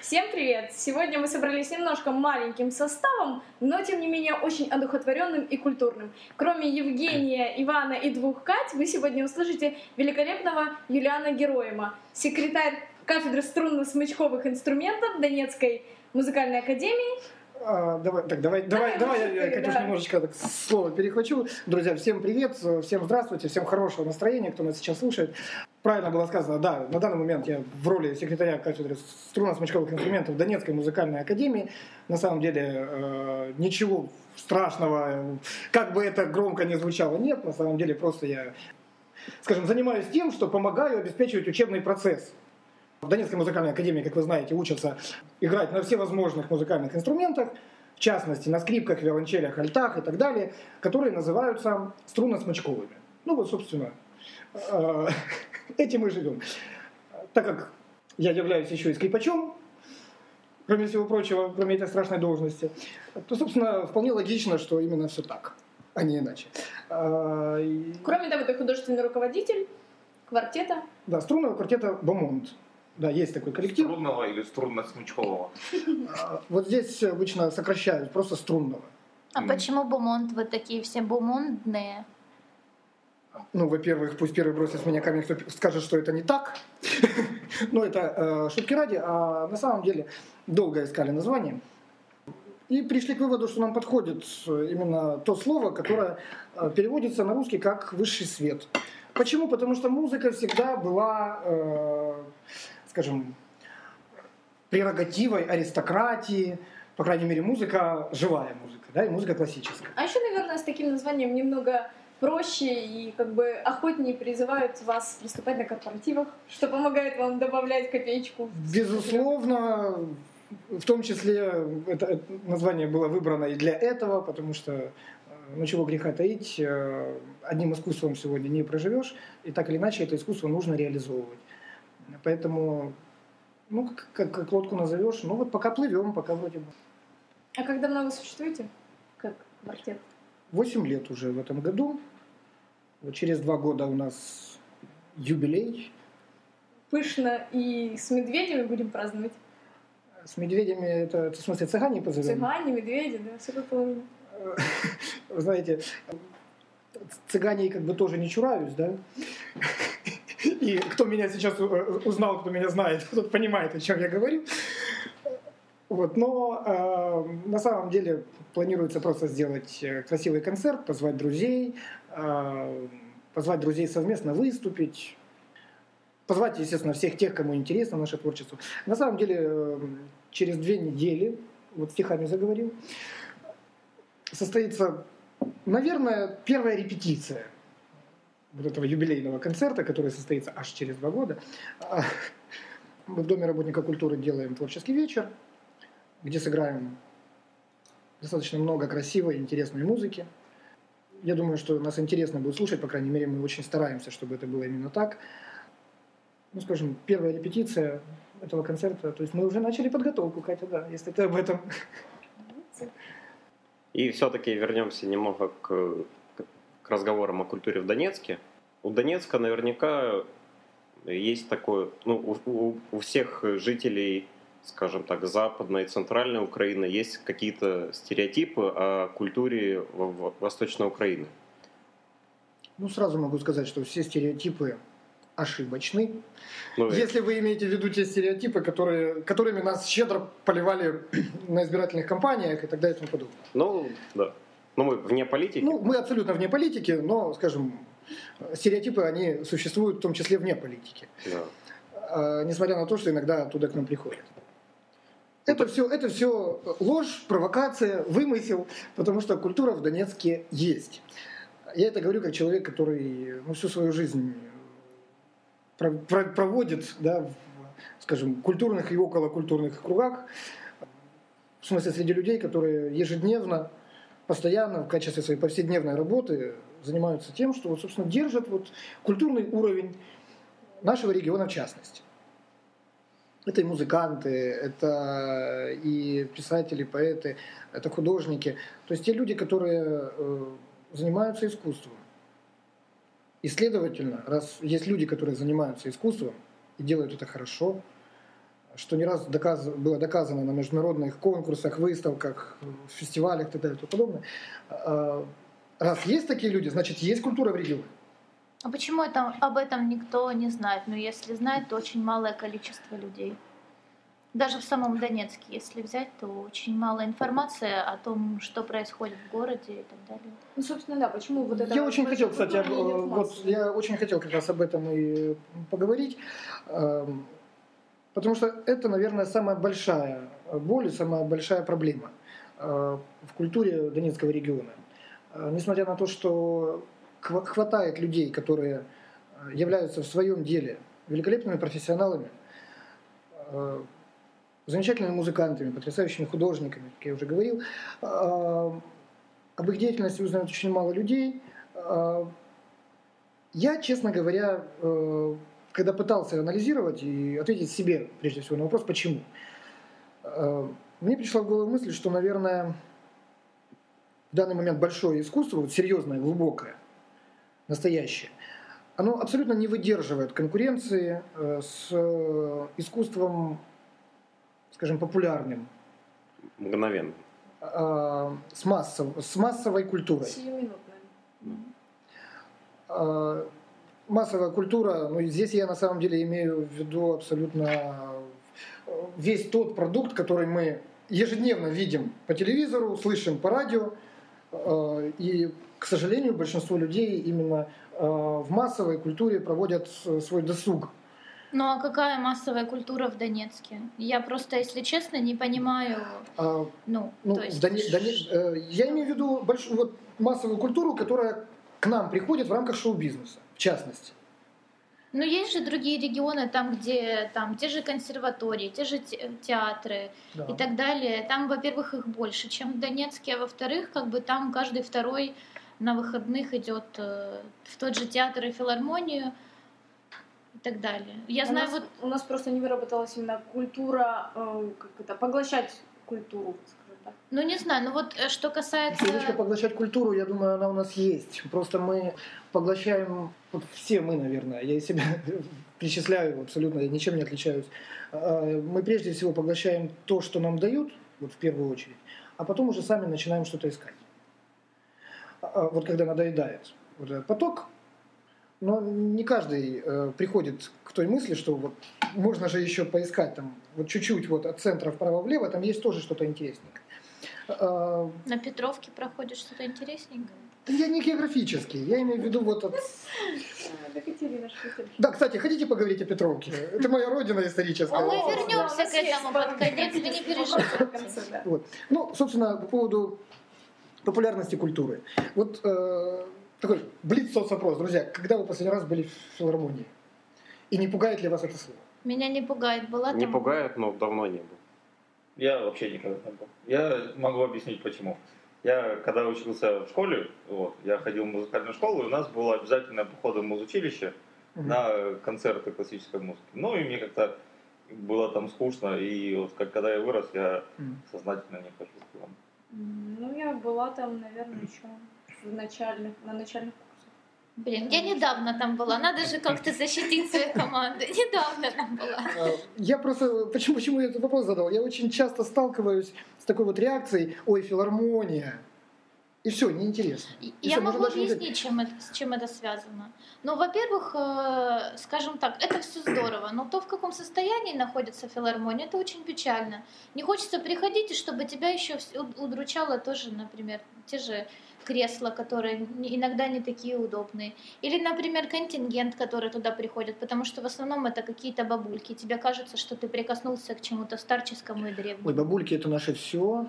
Всем привет! Сегодня мы собрались немножко маленьким составом, но тем не менее очень одухотворенным и культурным. Кроме Евгения, Ивана и двух Кать, вы сегодня услышите великолепного Юлиана Героема, секретарь кафедры струнно-смычковых инструментов Донецкой музыкальной академии, а, давай, так, давай, давай, давай, давай я, Катюш, да. немножечко так, слово перехвачу. Друзья, всем привет, всем здравствуйте, всем хорошего настроения, кто нас сейчас слушает. Правильно было сказано, да, на данный момент я в роли секретаря кафедры струнно-смычковых инструментов Донецкой музыкальной академии. На самом деле э, ничего страшного, как бы это громко не звучало, нет. На самом деле просто я, скажем, занимаюсь тем, что помогаю обеспечивать учебный процесс в Донецкой музыкальной академии, как вы знаете, учатся играть на всевозможных музыкальных инструментах, в частности на скрипках, виолончелях, альтах и так далее, которые называются струнно-смычковыми. Ну вот, собственно, э, этим мы живем. Так как я являюсь еще и скрипачом, кроме всего прочего, кроме этой страшной должности, то, собственно, вполне логично, что именно все так, а не иначе. А, кроме того, ты художественный руководитель квартета. Да, струнного квартета «Бомонд». Да, есть такой коллектив. Струнного или струнно-смычкового? А, вот здесь обычно сокращают, просто струнного. А почему бумонт? Вы такие все бумондные? Ну, во-первых, пусть первый бросит с меня камень, кто скажет, что это не так. Но это э, шутки ради. А на самом деле долго искали название. И пришли к выводу, что нам подходит именно то слово, которое э, переводится на русский как «высший свет». Почему? Потому что музыка всегда была э, скажем, прерогативой аристократии, по крайней мере, музыка живая музыка, да, и музыка классическая. А еще, наверное, с таким названием немного проще и как бы охотнее призывают вас выступать на корпоративах, что помогает вам добавлять копеечку. Безусловно, в том числе это название было выбрано и для этого, потому что ну чего греха таить, э, одним искусством сегодня не проживешь, и так или иначе это искусство нужно реализовывать. Поэтому, ну, как, как лодку назовешь, ну вот пока плывем, пока вроде бы. А как давно вы существуете, как квартет? Восемь лет уже в этом году. Вот через два года у нас юбилей. Пышно и с медведями будем праздновать. С медведями это, это в смысле цыгане позовем? Цыгане, медведи, да, все как положено. Вы знаете, цыгане как бы тоже не чураюсь, да? И кто меня сейчас э, узнал, кто меня знает, тот понимает, о чем я говорю. Вот, но э, на самом деле планируется просто сделать э, красивый концерт, позвать друзей, позвать друзей совместно выступить, позвать, естественно, всех тех, кому интересно наше творчество. На самом деле, э, через две недели, вот стихами заговорил, состоится, наверное, первая репетиция – вот этого юбилейного концерта, который состоится аж через два года. А, мы в Доме работника культуры делаем творческий вечер, где сыграем достаточно много красивой, интересной музыки. Я думаю, что нас интересно будет слушать, по крайней мере, мы очень стараемся, чтобы это было именно так. Ну, скажем, первая репетиция этого концерта, то есть мы уже начали подготовку, Катя, да, если ты об этом. И все-таки вернемся немного к к разговорам о культуре в Донецке. У Донецка наверняка есть такое, ну, у, у всех жителей, скажем так, западной и центральной Украины есть какие-то стереотипы о культуре Восточной Украины. Ну, сразу могу сказать, что все стереотипы ошибочны. Ну, Если вы имеете в виду те стереотипы, которые, которыми нас щедро поливали на избирательных кампаниях и так далее и тому подобное. Ну, да. Ну, мы вне политики? Ну, мы абсолютно вне политики, но, скажем, стереотипы, они существуют в том числе вне политики. Да. А, несмотря на то, что иногда оттуда к нам приходят. Это все, это все ложь, провокация, вымысел, потому что культура в Донецке есть. Я это говорю как человек, который ну, всю свою жизнь проводит да, в, скажем, культурных и околокультурных кругах, в смысле среди людей, которые ежедневно постоянно в качестве своей повседневной работы занимаются тем, что, вот, собственно, держат вот культурный уровень нашего региона в частности. Это и музыканты, это и писатели, поэты, это художники. То есть те люди, которые э, занимаются искусством. И следовательно, раз есть люди, которые занимаются искусством и делают это хорошо, что не раз доказ... было доказано на международных конкурсах, выставках, фестивалях и так далее и тому подобное. А, раз есть такие люди, значит, есть культура в регионе. А почему это, об этом никто не знает? Но если знает, то очень малое количество людей. Даже в самом Донецке, если взять, то очень мало информации о том, что происходит в городе и так далее. Ну, собственно, да, почему вот это... Я очень хотел, кстати, об- вот, я очень хотел как раз об этом и поговорить, эм, потому что это, наверное, самая большая боль и самая большая проблема э, в культуре Донецкого региона. Э, Несмотря на то, что хватает людей, которые э, являются в своем деле великолепными профессионалами, э, замечательными музыкантами, потрясающими художниками, как я уже говорил, э, об их деятельности узнают очень мало людей. Я, честно говоря, когда пытался анализировать и ответить себе, прежде всего, на вопрос, почему, мне пришла в голову мысль, что, наверное, в данный момент большое искусство, вот серьезное, глубокое, настоящее, оно абсолютно не выдерживает конкуренции э, с э, искусством, скажем, популярным, Мгновенно. э, с, массов, с массовой культурой. Сиюминутная. Э, Массовая культура, ну и здесь я на самом деле имею в виду абсолютно весь тот продукт, который мы ежедневно видим по телевизору, слышим по радио. И, к сожалению, большинство людей именно э, в массовой культуре проводят свой досуг. Ну а какая массовая культура в Донецке? Я просто, если честно, не понимаю, А, ну, Ну, то есть... Доне- Доне- э, я имею в виду большую вот, массовую культуру, которая к нам приходит в рамках шоу-бизнеса, в частности. Ну, есть же другие регионы, там, где там те же консерватории, те же те- театры Да. и так далее. Там, во-первых, их больше, чем в Донецке, а во-вторых, как бы там каждый второй на выходных идет э, в тот же театр и филармонию и так далее. Я у знаю, нас, вот у нас просто не выработалась именно культура, э, как это, поглощать культуру, скажем так. ну не знаю, ну вот э, что касается... Привычка поглощать культуру, я думаю, она у нас есть. Просто мы поглощаем, вот все мы, наверное, я себя причисляю абсолютно, я ничем не отличаюсь. Мы прежде всего поглощаем то, что нам дают, вот в первую очередь, а потом уже сами начинаем что-то искать. А, Вот когда надоедает вот этот поток, но не каждый э, приходит к той мысли, что вот можно же еще поискать там вот чуть-чуть вот от центра вправо-влево, там есть тоже что-то интересненькое. А, На Петровке проходит что-то интересненькое. я не географический, я имею в виду вот от... А? Да, кстати, хотите поговорить о Петровке? Это моя родина историческая. А мы вернемся к этому под конец, вы не переживайте. Ну, собственно, по поводу популярности культуры. Вот э, такой блиц соцопрос. Друзья, когда вы последний раз были в филармонии? И не пугает ли вас это слово? Меня не пугает, была Не там... пугает, но давно не был. Я вообще никогда не был. Я могу объяснить почему. Я когда учился в школе, вот, я ходил в музыкальную школу, и у нас было обязательное походы в музучилище Мгм. на концерты классической музыки. Ну и мне как-то было там скучно, и вот как, когда я вырос, я сознательно не хожу к вам. Ну, я была там, наверное, еще в начальных, на начальных курсах. Блин, я недавно там была. Надо же как-то защитить свою команду. Недавно там была. Э, Я просто, почему, почему я этот вопрос задал? Я очень часто сталкиваюсь с такой вот реакцией, ой, филармония. И все, неинтересно. И- Я всё, могу объяснить, чем это, с чем это связано. Ну, во-первых, э, скажем так, это все здорово, но то, в каком состоянии находится филармония, это очень печально. Не хочется приходить, и чтобы тебя еще удручало тоже, например, те же кресла, которые иногда не такие удобные. Или, например, контингент, который туда приходит, потому что в основном это какие-то бабульки. Тебе кажется, что ты прикоснулся к чему-то старческому и древнему. Ой, бабульки это наше все.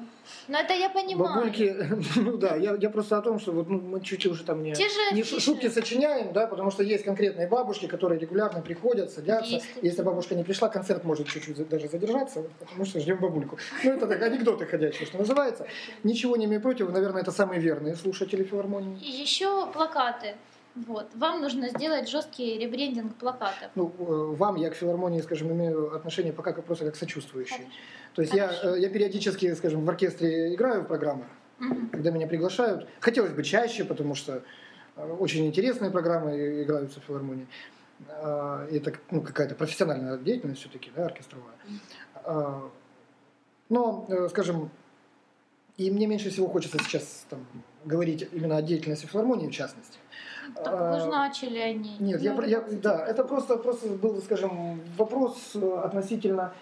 Но это я понимаю. Бабульки, ну да, я, я просто о том, что вот, ну, мы чуть-чуть уже там не, Те же не шутки сочиняем, да, потому что есть конкретные бабушки, которые регулярно приходят, садятся. Есть. Если бабушка не пришла, концерт может чуть-чуть даже задержаться, потому что ждем бабульку. Ну, это так, анекдоты ходячие, что называется. Ничего не имею против, наверное, это самые верные слушатели филармонии. И еще плакаты. Вот. Вам нужно сделать жесткий ребрендинг плакатов. Ну, э, вам я к филармонии, скажем, имею отношение пока как просто как сочувствующий. То есть я, Хорошо. э, я периодически, скажем, в оркестре играю в программах, Мгм. когда меня приглашают. Хотелось бы чаще, потому что э, очень интересные программы играются в филармонии. Это ну, какая-то профессиональная деятельность все-таки, да, оркестровая. Но, скажем, и мне меньше всего хочется сейчас там, говорить именно о деятельности филармонии в частности. Так вы же А, начали о ней. Нет, я, я- да, это просто, просто был, скажем, вопрос э, относительно...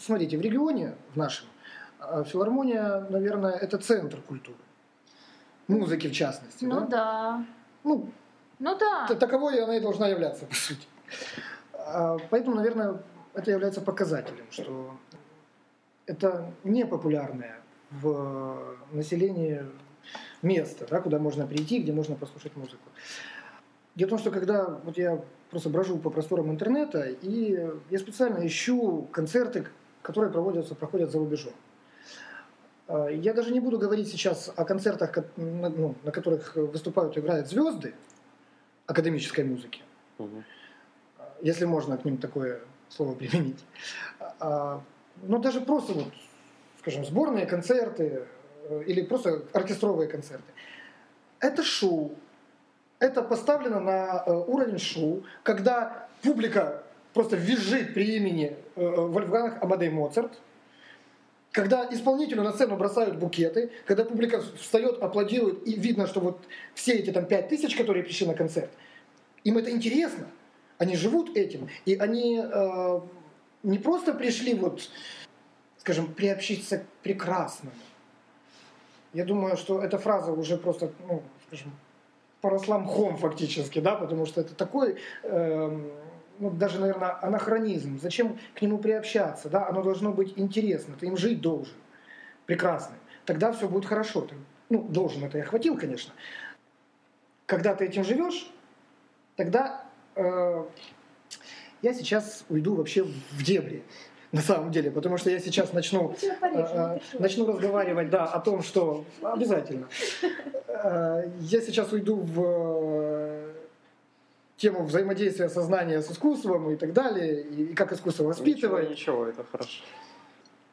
Смотрите, в регионе, в нашем, э, филармония, наверное, это центр культуры. Музыки, в частности. Ну да? да. Ну, Ну да. таковой она и должна являться, по сути. А, Поэтому, наверное, это является показателем, что это непопулярное в населении место, да, куда можно прийти, где можно послушать музыку. Дело в том, что когда вот я просто брожу по просторам интернета, и я специально ищу концерты, которые проводятся, проходят за рубежом. А, Я даже не буду говорить сейчас о концертах, ну, на которых выступают и играют звезды академической музыки, Мгм. если можно к ним такое слово применить. А, Но даже просто, вот, скажем, сборные концерты э, или просто оркестровые концерты. Это шоу. Это поставлено на э, уровень шоу, когда публика просто визжит при имени э, Вольфганг Амадей Моцарт, когда исполнителю на сцену бросают букеты, когда публика встает, аплодирует, и видно, что вот все эти там пять тысяч, которые пришли на концерт, им это интересно, они живут этим, и они э, не просто пришли вот, скажем, приобщиться к прекрасному. Я думаю, что эта фраза уже просто, ну, скажем, поросла мхом фактически, да, потому что это такой, эм, ну, даже, наверное, анахронизм. Зачем к нему приобщаться, да? Оно должно быть интересно, ты им жить должен, прекрасно. Тогда все будет хорошо. Ты, ну, должен, это я хватил, конечно. Когда ты этим живешь, тогда э, я сейчас уйду вообще в дебри, на самом деле, потому что я сейчас начну Э, не переживай. начну разговаривать, да, о том, что обязательно. Э, Я сейчас уйду в э, тему взаимодействия сознания с искусством и так далее, и и как искусство Ничего, воспитывает. ничего, это хорошо.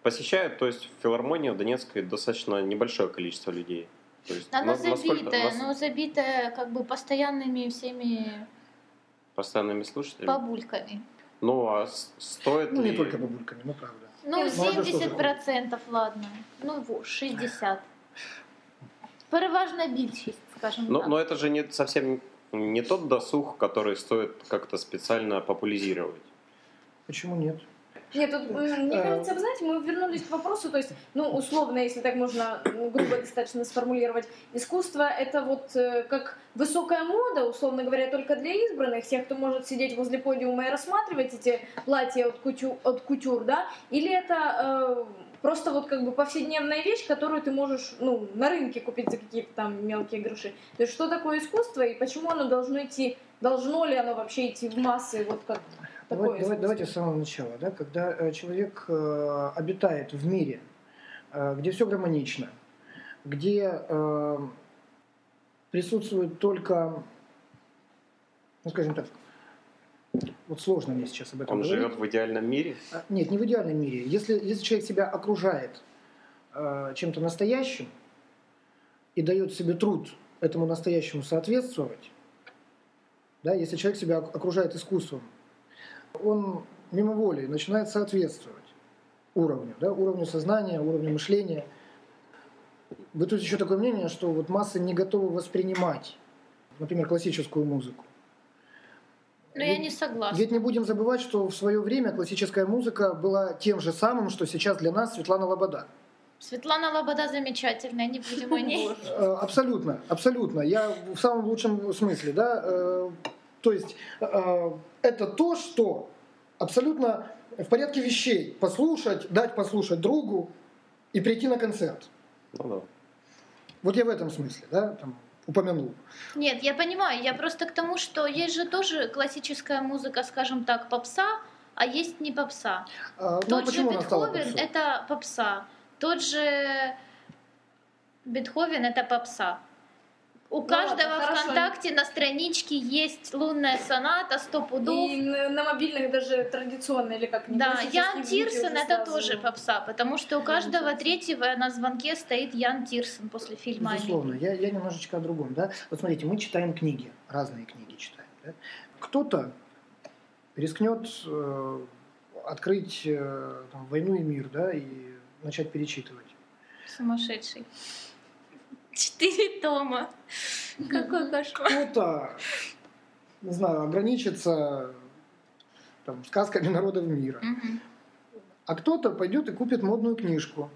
Посещают, то есть в филармонии в Донецкой достаточно небольшое количество людей. То есть, Она на- забитая, нас- но забитая как бы постоянными всеми постоянными слушателями. бабульками. Ну, а стоит Ну, ли... не только бабульками, ну правда. Ну, Молодежь тоже 70%, ладно. Ну, во, 60. Переважна більшість, скажем Но, так. но это же не совсем не тот досуг, который стоит как-то специально популяризировать. Почему нет? Нет, тут, мне Э, кажется, вы знаете, мы вернулись к вопросу, то есть, ну, условно, если так можно м, грубо достаточно сформулировать, искусство это вот э, как высокая мода, условно говоря, только для избранных, тех, кто может сидеть возле подиума и рассматривать эти платья от, кутю, от кутюр, да, или это э, просто вот как бы повседневная вещь, которую ты можешь, ну, на рынке купить за какие-то там мелкие гроши. То есть, что такое искусство и почему оно должно идти, должно ли оно вообще идти в массы, вот как такое Давай- давай- искусство? давайте с самого начала. Да? Когда э, человек э, обитает в мире, э, где все гармонично, где э, присутствует только, ну скажем так, вот сложно мне сейчас об этом Он говорить. живет в идеальном мире. А, Нет, не в идеальном мире. Если, если человек себя окружает э, чем-то настоящим и дает себе труд этому настоящему соответствовать, да, если человек себя ок- окружает искусством, он мимо воли начинает соответствовать уровню, да, уровню сознания, уровню мышления. Бытует еще такое мнение, что вот массы не готовы воспринимать, например, классическую музыку. Но я не согласна. Ведь не будем забывать, что в свое время классическая музыка была тем же самым, что сейчас для нас Светлана Лобода. Светлана Лобода замечательная, не будем о ней. Э, Абсолютно, абсолютно. Я в самом лучшем смысле, да. Э, То есть э, это то, что абсолютно в порядке вещей послушать, дать послушать другу и прийти на концерт. Ну да. Вот я в этом смысле, да, там, упомянул. Нет, я понимаю, я просто к тому, что есть же тоже классическая музыка, скажем так, попса, а есть не попса. А, ну, Тот же Бетховен это попса. Тот же Бетховен это попса. У Ну каждого ладно, хорошо. ВКонтакте на страничке есть лунная соната, сто пудов. И на, на мобильных даже традиционно, или как Да, Ян Тирсон это сразу. тоже попса, потому что у каждого третьего на звонке стоит Ян Тирсон после фильма Безусловно, я, я немножечко о другом. Да? Вот смотрите, мы читаем книги, разные книги читаем. да. Кто-то рискнет э, открыть э, там, «Войну и мир», да, и начать перечитывать. Сумасшедший. Четыре тома. Какой кошмар. Кто-то, не знаю, ограничится там, сказками народов мира. А кто-то пойдет и купит модную книжку.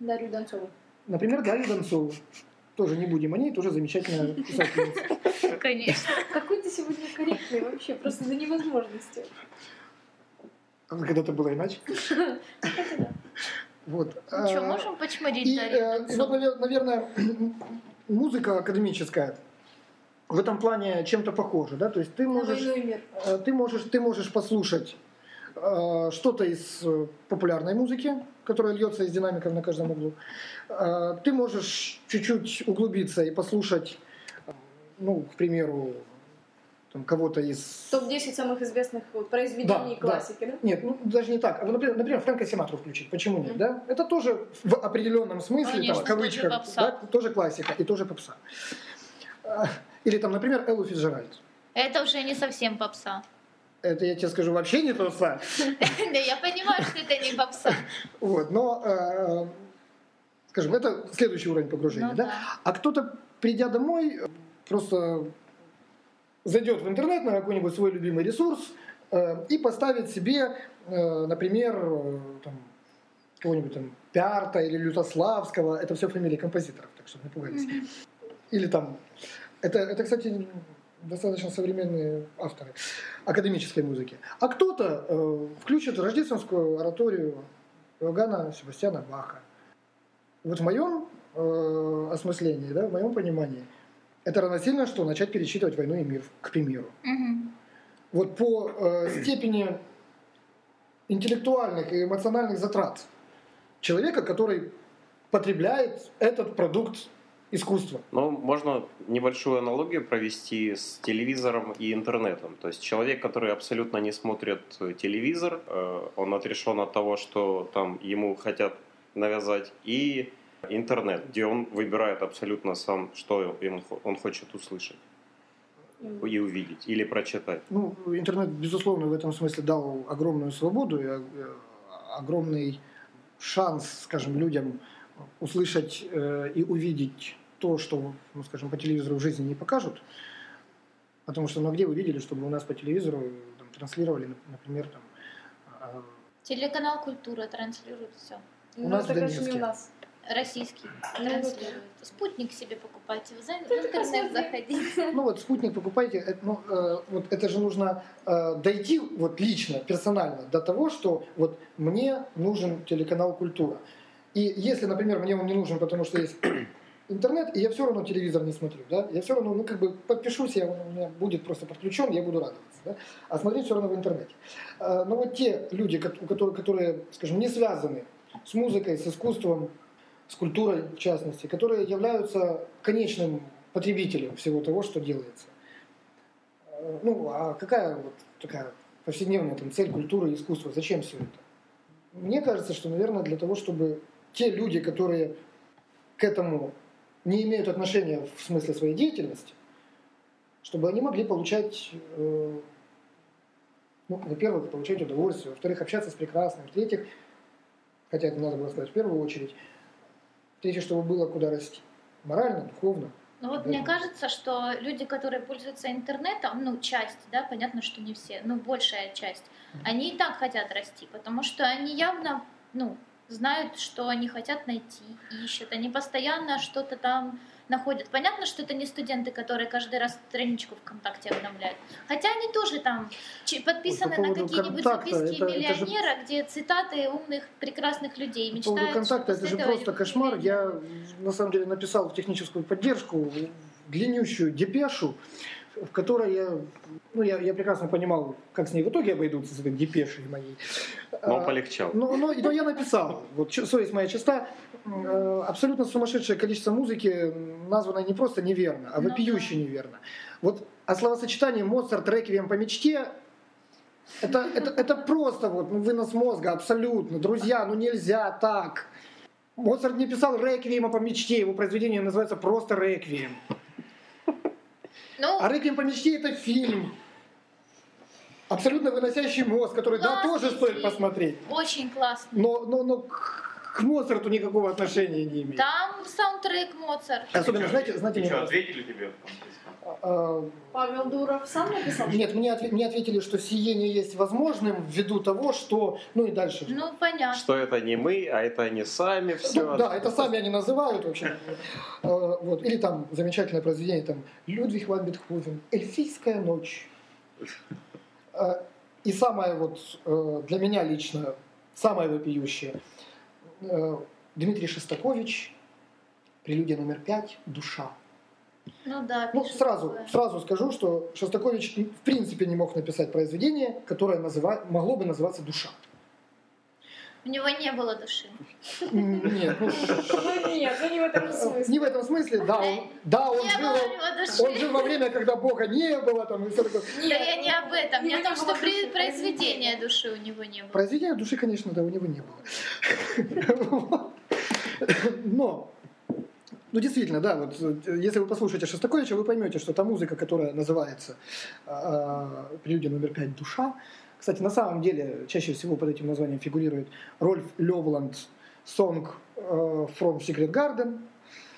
Дарью Донцову. Например, Дарью Донцову. Тоже не будем о ней, тоже замечательная писательница. Конечно. Какой ты сегодня корректный вообще, просто до невозможности. А Когда-то было иначе. Вот. Ну что, А, можем почморить И, Дарью э, и навер- наверное, музыка академическая в этом плане чем-то похожа, да? То есть ты можешь, э, ты можешь, ты можешь послушать э, что-то из э, популярной музыки, которая льется из динамиков на каждом углу. Э, Ты можешь чуть-чуть углубиться и послушать, ну, к примеру, там, кого-то из... Топ-10 самых известных вот, произведений Да, да. классики, да? Нет, ну, даже не так. А Например, например, Фрэнка Синатру включить. Почему нет? Мгм. Да? Это тоже в определенном смысле, Конечно, там, в кавычках, тоже попса. да, тоже классика и тоже попса. А, Или там, например, Эллу Фиджеральд. Это уже не совсем попса. Это, я тебе скажу, вообще не попса. Да, я понимаю, что это не попса. Вот, но, э, скажем, это следующий уровень погружения. Ну да? да. А кто-то, придя домой, просто зайдет в интернет на какой-нибудь свой любимый ресурс э, и поставит себе, э, например, э, там, кого-нибудь там Пярта или Лютославского. Это все фамилии композиторов, так что не пугайтесь. Мгм. Или там... Это, это, кстати, достаточно современные авторы академической музыки. А кто-то э, включит рождественскую ораторию Иоганна Себастьяна Баха. Вот в моем э, осмыслении, да, в моем понимании, это равносильно, что начать перечитывать «Войну и мир», к примеру. Мгм. Вот по э, степени интеллектуальных и эмоциональных затрат человека, который потребляет этот продукт искусства. Ну, можно небольшую аналогию провести с телевизором и интернетом. То есть человек, который абсолютно не смотрит э, телевизор, э, он отрешен от того, что там ему хотят навязать, и интернет, где он выбирает абсолютно сам, что он хочет услышать и увидеть, или прочитать. Ну, интернет, безусловно, в этом смысле дал огромную свободу и э, огромный шанс, скажем, людям услышать э, и увидеть то, что, ну, скажем, по телевизору в жизни не покажут. Потому что, ну, где вы видели, чтобы у нас по телевизору там, транслировали, нап- например, там, а, Телеканал «Культура» транслирует все. Ну, нас это, в конечно, не Донецке. у нас. Российский транслирует. Спутник себе покупайте, в интернет заходите. Ну вот спутник покупайте, это, ну, э, вот это же нужно э, дойти вот лично, персонально до того, что вот мне нужен телеканал «Культура». И если, например, мне он не нужен, потому что есть интернет, и я все равно телевизор не смотрю, да, я все равно, ну, как бы подпишусь, я, он у меня будет просто подключен, я буду радоваться, да, а смотреть все равно в интернете. Э, Но вот те люди, ко- у которых, которые, скажем, не связаны с музыкой, с искусством, с культурой в частности, которые являются конечным потребителем всего того, что делается. Э, Ну, а какая вот такая повседневная там, цель культуры и искусства? Зачем все это? Мне кажется, что, наверное, для того, чтобы те люди, которые к этому не имеют отношения в смысле своей деятельности, чтобы они могли получать, э, ну, во-первых, получать удовольствие, во-вторых, общаться с прекрасным, в-третьих, хотя это надо было сказать в первую очередь, в-третьих, чтобы было куда расти. Морально, духовно. Ну вот Да. мне кажется, что люди, которые пользуются интернетом, ну часть, да, понятно, что не все, но большая часть, они и так хотят расти, потому что они явно, ну, знают, что они хотят найти, ищут, они постоянно что-то там находят. Понятно, что это не студенты, которые каждый раз страничку ВКонтакте обновляют. Хотя они тоже там подписаны по на поводу какие-нибудь записки это- это же- миллионера, где цитаты умных, прекрасных людей. По поводу Мечтают, контакта, что это же просто кошмар. Я на самом деле написал в техническую поддержку длиннющую депешу, в которой я, ну, я, я прекрасно понимал, как с ней в итоге обойдутся с этой депешей моей. Но А, полегчал. но, но- но я написал, вот совесть моя чиста, э, абсолютно сумасшедшее количество музыки названо не просто неверно, а Ну вопиюще неверно. Вот, а словосочетание Моцарт, Реквием по мечте это, это, это просто вот ну, вынос мозга, абсолютно. Друзья, ну нельзя так. Моцарт не писал Реквиема по мечте, его произведение называется просто Реквием. Ну, А Реквием по мечте это фильм. Абсолютно выносящий мозг, который, да, тоже стоит фильм. посмотреть. Очень классно. Но, но, но к Моцарту никакого отношения не имеет. Там саундтрек Моцарт. Особенно, знаете, знаете, что, ответили тебе конце? А, Павел Дуров сам написал? Нет, мне, отве- мне ответили, что сиение есть возможным ввиду того, что... Ну и дальше. Ну, понятно. Что это не мы, а это они сами, все. Ну, да, это сами они называют, в общем. Э, Вот. Или там замечательное произведение, там, Людвиг ван Бетховен, «Эльфийская ночь». И самое вот э, для меня лично, самое вопиющее, Дмитрий Шостакович, прелюдия номер пять «Душа». Ну да, Ну, сразу, такое. сразу скажу, что Шостакович в принципе не мог написать произведение, которое называ- могло бы называться «Душа». У него не было души. Нет, ну, нет, ну не в этом смысле. не в этом смысле, да, он, да, он не жил, было у него души. он жил во время, когда Бога не было, там, и все такое. Да я не об этом. Я о том, что произведения души у него не было. Произведения души, конечно, да, у него не было. Но, ну действительно, да, вот э, если вы послушаете Шостаковича, вы поймете, что та музыка, которая называется а, «Прелюдия номер пять. Душа», кстати, на самом деле чаще всего под этим названием фигурирует Рольф Левланд «Song э, from Secret Garden».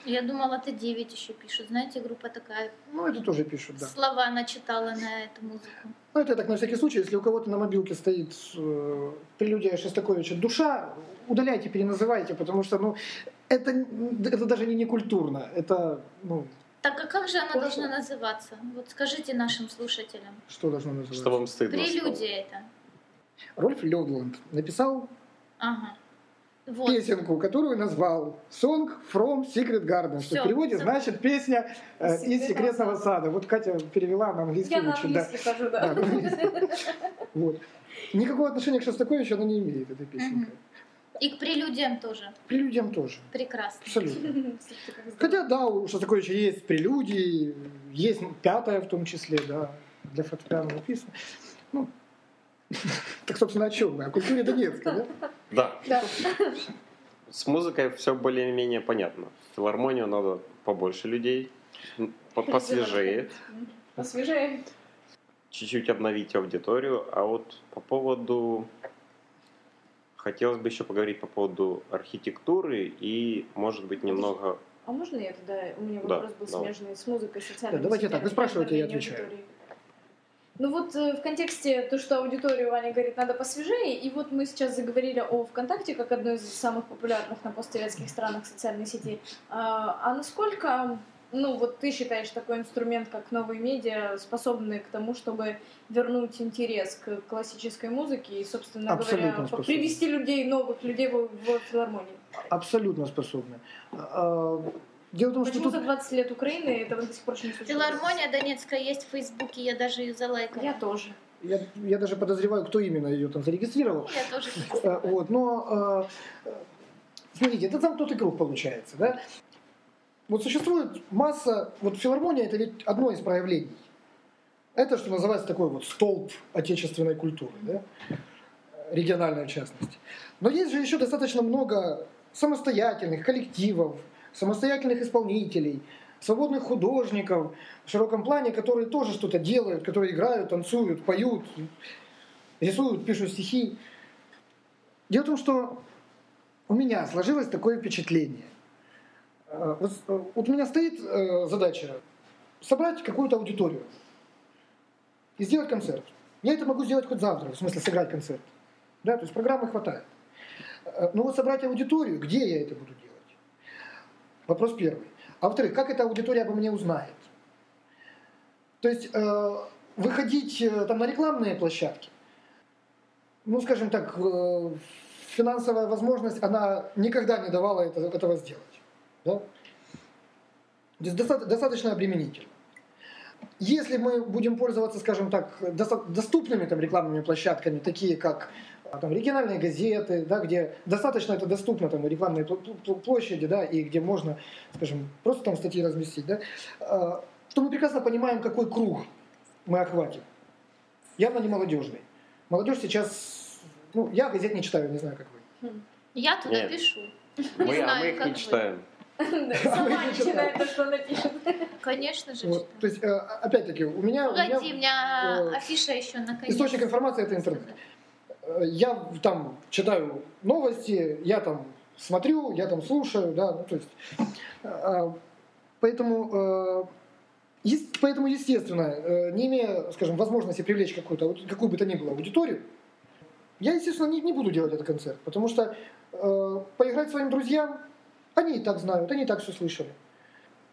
Я думала, это 9 еще пишут. Знаете, группа такая. Ну, это тоже пишут, да. Слова начитала на эту музыку. Ну, это так на всякий случай, если у кого-то на мобилке стоит э, прелюдия Шостаковича «Душа», удаляйте, переназывайте, потому что, ну, это, это даже не некультурно, это, ну, Так а как же она Тоже- должна называться? Вот скажите нашим слушателям. что должно называться? Что вам стыдно стало? Прелюдия это. Рольф Лёдланд написал Ага. Вот. песенку, которую назвал «Song from Secret Garden», что Всё, в переводе всё. значит «Песня э, Из из секретного сада». сада». Вот Катя перевела на английский Я на учит, да. английский хожу, Да, да. английский. Вот. Никакого отношения к Шостаковичу она не имеет, эта песенка. И к прелюдиям тоже. К прелюдиям тоже, Прекрасно. абсолютно. Хотя, да, у Шостаковича есть прелюдии, есть пятая в том числе, да, для фортепиано написано. Ну, так, собственно, о чем мы? О культуре Донецка, да? Да. Да. С музыкой все более-менее понятно. В филармонию надо побольше людей, посвежее, Посвежее. чуть-чуть обновить аудиторию. А вот по поводу... Хотелось бы еще поговорить по поводу архитектуры и, может быть, немного... А можно я тогда? У меня Да, вопрос был давай. смежный с музыкой, социальной Да, давайте так, вы спрашиваете, я отвечаю. Ну вот э, в контексте то, что аудиторию Ваня говорит, надо посвежее, и вот мы сейчас заговорили о ВКонтакте как одной из самых популярных на постсоветских странах социальной сети. А, а насколько, ну вот ты считаешь такой инструмент, как новые медиа, способны к тому, чтобы вернуть интерес к классической музыке и, собственно Абсолютно говоря, способны. привести людей, новых людей в, в филармонию? Абсолютно способны. А, Дело в том, что Почему тут... за 20 лет Украины этого до сих пор не случилось? Филармония Донецкая есть в Фейсбуке, я даже ее залайкала. Я тоже. Я, я даже подозреваю, кто именно ее там зарегистрировал. Я тоже. Э, Вот, но э, смотрите, это замкнутый круг получается, да? Вот существует масса, вот филармония это ведь одно из проявлений. Это, что называется, такой вот столб отечественной культуры, да? региональной в частности. Но есть же еще достаточно много самостоятельных коллективов, самостоятельных исполнителей, свободных художников в широком плане, которые тоже что-то делают, которые играют, танцуют, поют, рисуют, пишут стихи. Дело в том, что у меня сложилось такое впечатление. Э, э, вот у меня стоит э, задача собрать какую-то аудиторию и сделать концерт. Я это могу сделать хоть завтра, в смысле сыграть концерт. Да, то есть программы хватает. Но вот собрать аудиторию, где я это буду делать? Вопрос первый. А во-вторых, как эта аудитория обо мне узнает? То есть э, выходить э, там на рекламные площадки, ну, скажем так, э, финансовая возможность, она никогда не давала это- этого сделать. Да? Здесь достаточно обременительно. Если мы будем пользоваться, скажем так, доступными там, рекламными площадками, такие как а, там, региональные газеты, да, где достаточно это доступно, там, рекламные пл- пл- площади, да, и где можно, скажем, просто там статьи разместить, да, а, то мы прекрасно понимаем, какой круг мы охватим. Явно не молодежный. Молодежь сейчас, ну, я газет не читаю, не знаю, как вы. Я туда Нет. пишу. Мы, а знаю, мы их как не вы. читаем. Сама не читает то, что она пишет. Конечно же, Вот. То есть, э, опять-таки, у меня, у меня Погоди, у меня э, афиша еще наконец. источник информации это интернет. Э, Я там читаю новости, я там смотрю, я там слушаю, да, ну, то есть, поэтому, поэтому, естественно, не имея, скажем, возможности привлечь какую-то, какую бы то ни было аудиторию, я, естественно, не, не буду делать этот концерт, потому что э, поиграть своим друзьям, они и так знают, они и так все слышали.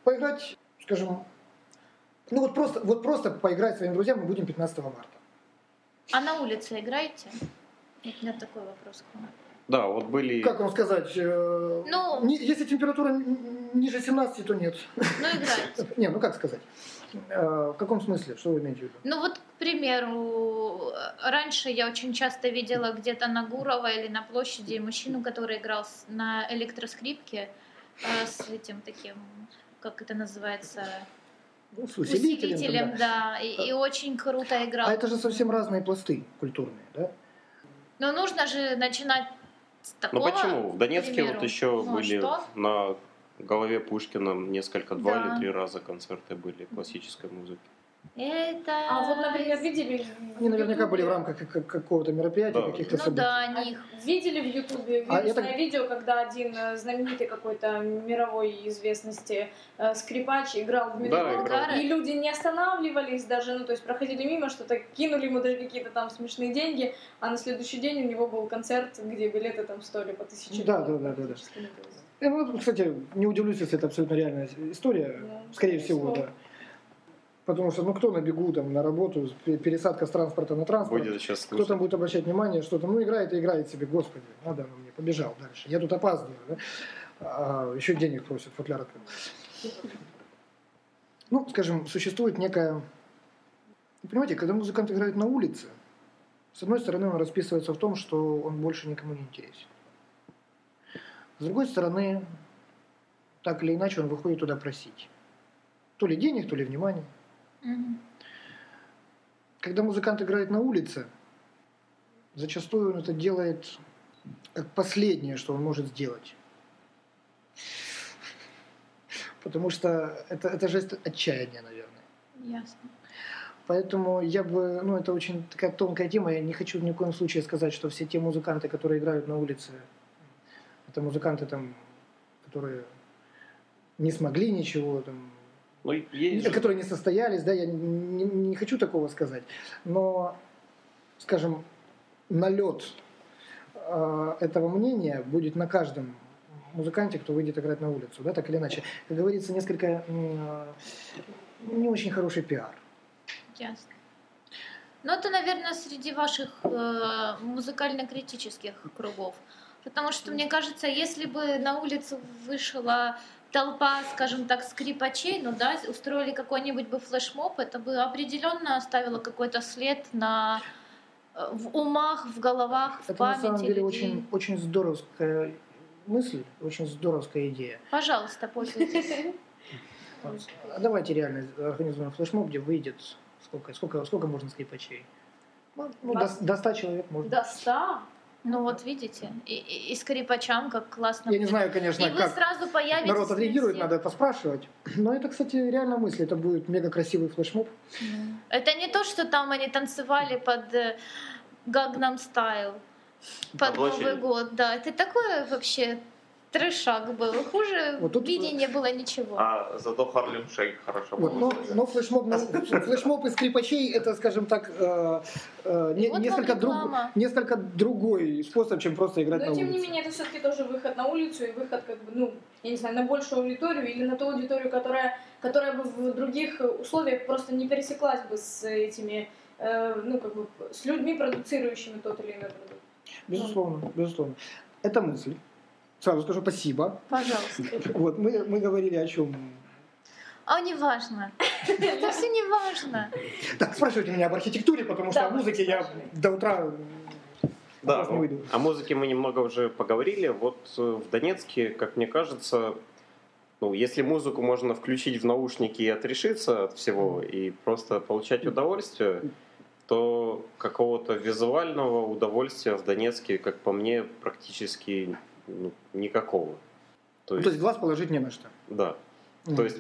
Поиграть, скажем, ну вот просто, вот просто поиграть своим друзьям мы будем 15 марта. А на улице играете? Вот у меня такой вопрос к вам. Да, вот были... Как вам сказать? э, Ну, ни- если температура ниже 17, то нет. ну играете. Не, ну как сказать? Э, В каком смысле? Что вы имеете в виду? Ну вот, к примеру, раньше я очень часто видела где-то на Гурова или на площади мужчину, который играл на электроскрипке э, с этим таким, как это называется, Ну, с усилителем. усилителем, там, да, и, и очень круто играл. А это же совсем разные пласты культурные, да? Но нужно же начинать с Ну такого. почему? В Донецке примеру. вот еще Ну, а были что? на голове Пушкина несколько, два Да. или три раза концерты были классической музыки. Это... А вот, например, видели... в Они наверняка были в рамках как- как- какого-то мероприятия, Да. каких-то Ну событий. да, А них. Видели в Ютубе А это- видео, когда один э, знаменитый какой-то мировой известности э, скрипач играл в Да, метро, играл. и люди не останавливались даже, ну то есть проходили мимо, что-то кинули ему даже какие-то там смешные деньги, а на следующий день у него был концерт, где билеты там стоили по тысяче Да, да, да, да, да. Ну, кстати, не удивлюсь, если это абсолютно реальная история. Ну, Скорее всего, да. Потому что, ну, кто на бегу, там, на работу, пе- пересадка с транспорта на транспорт, Будет сейчас кто там будет обращать внимание, что там, ну, играет и играет себе, господи, надо оно мне, побежал дальше. Я тут опаздываю, да? А, еще денег просят, футляр открыл. Ну, скажем, существует некая... Вы понимаете, когда музыкант играет на улице, с одной стороны, он расписывается в том, что он больше никому не интересен. С другой стороны, так или иначе, он выходит туда просить. То ли денег, то ли внимания. Мгм. Когда музыкант играет на улице, зачастую он это делает как последнее, что он может сделать. Потому что это, это жест отчаяния, наверное. Ясно. Поэтому я бы, ну это очень такая тонкая тема, я не хочу ни в коем случае сказать, что все те музыканты, которые играют на улице, это музыканты там, которые не смогли ничего, там, Ну, есть же- которые не состоялись, да, я не, не хочу такого сказать, но, скажем, налет э, этого мнения будет на каждом музыканте, кто выйдет играть на улицу, да, так или иначе. Как говорится, несколько э, не очень хороший пиар. Ясно. Ну, это, наверное, среди ваших э, музыкально-критических кругов. Потому что, мне кажется, если бы на улицу вышла толпа, скажем так, скрипачей, ну да, устроили какой-нибудь бы флешмоб, это бы определенно оставило какой-то след на э, в умах, в головах, в Это на памяти самом деле людей. очень, очень здоровская мысль, очень здоровская идея. Пожалуйста, пользуйтесь. А давайте реально организуем флешмоб, где выйдет сколько, сколько, сколько можно скрипачей? Ну, ну, до, до 100 человек можно. До 100? Ну вот видите, и, и- и скрипачам как классно. Я не будет. знаю, конечно, И вы как сразу появитесь. народ на отреагирует, надо поспрашивать. Но это, кстати, реально мысль. Это будет мега красивый флешмоб. Это не то, что там они танцевали под э, Gangnam Style, По под площади. Новый год. Да, это такое вообще трешак был. Хуже Вот тут- в мире не было ничего. А зато Харлем Шейк хорошо Вот, но, но флешмоб, флешмоб из скрипачей это, скажем так, э, э, не- Вот несколько, друг- несколько другой способ, чем просто играть Но на тем не улице. менее, это все-таки тоже выход на улицу и выход, как бы, ну, я не знаю, на большую аудиторию или на ту аудиторию, которая, которая бы в других условиях просто не пересеклась бы с этими, э, ну, как бы, с людьми, продуцирующими тот или иной продукт. Безусловно, безусловно. Это мысль. Сразу скажу спасибо. Пожалуйста. Вот мы, мы говорили о чем. А не важно. Это все не важно. Так, спрашивайте меня об архитектуре, потому что Да, о музыке я до утра Да, не ну, выйду. о музыке мы немного уже поговорили. Вот э, в Донецке, как мне кажется, ну, если музыку можно включить в наушники и отрешиться от всего и просто получать удовольствие, то какого-то визуального удовольствия в Донецке, как по мне, практически ну, никакого. То Ну, есть, то есть глаз положить не на что. да. Мгм. То есть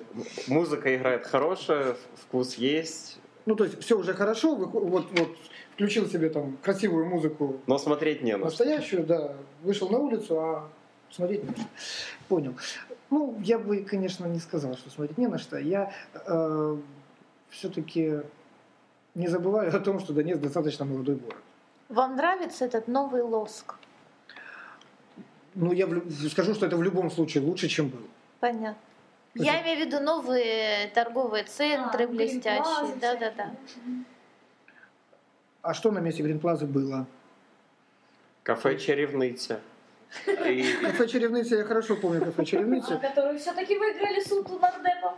музыка играет хорошая, вкус есть, Ну, то есть все уже хорошо, вот, вот включил себе там красивую музыку но смотреть не на что. настоящую, да, вышел на улицу, а смотреть не на что. Понял. Ну, я бы, конечно, не сказал, что смотреть не на что. Я все-таки не забываю о том, что Донецк достаточно молодой город. Вам нравится этот новый лоск? Ну, я в скажу, что это в любом случае лучше, чем был. Понятно. То есть- Я имею в виду новые торговые центры А, блестящие. Гринплаза Да, да, всякие. да. А что на месте Гринплазы было? Кафе «Чарівниця». И Кафе Черевницы, я хорошо помню кафе Черевницы. Которые все-таки выиграли суд у нардепа.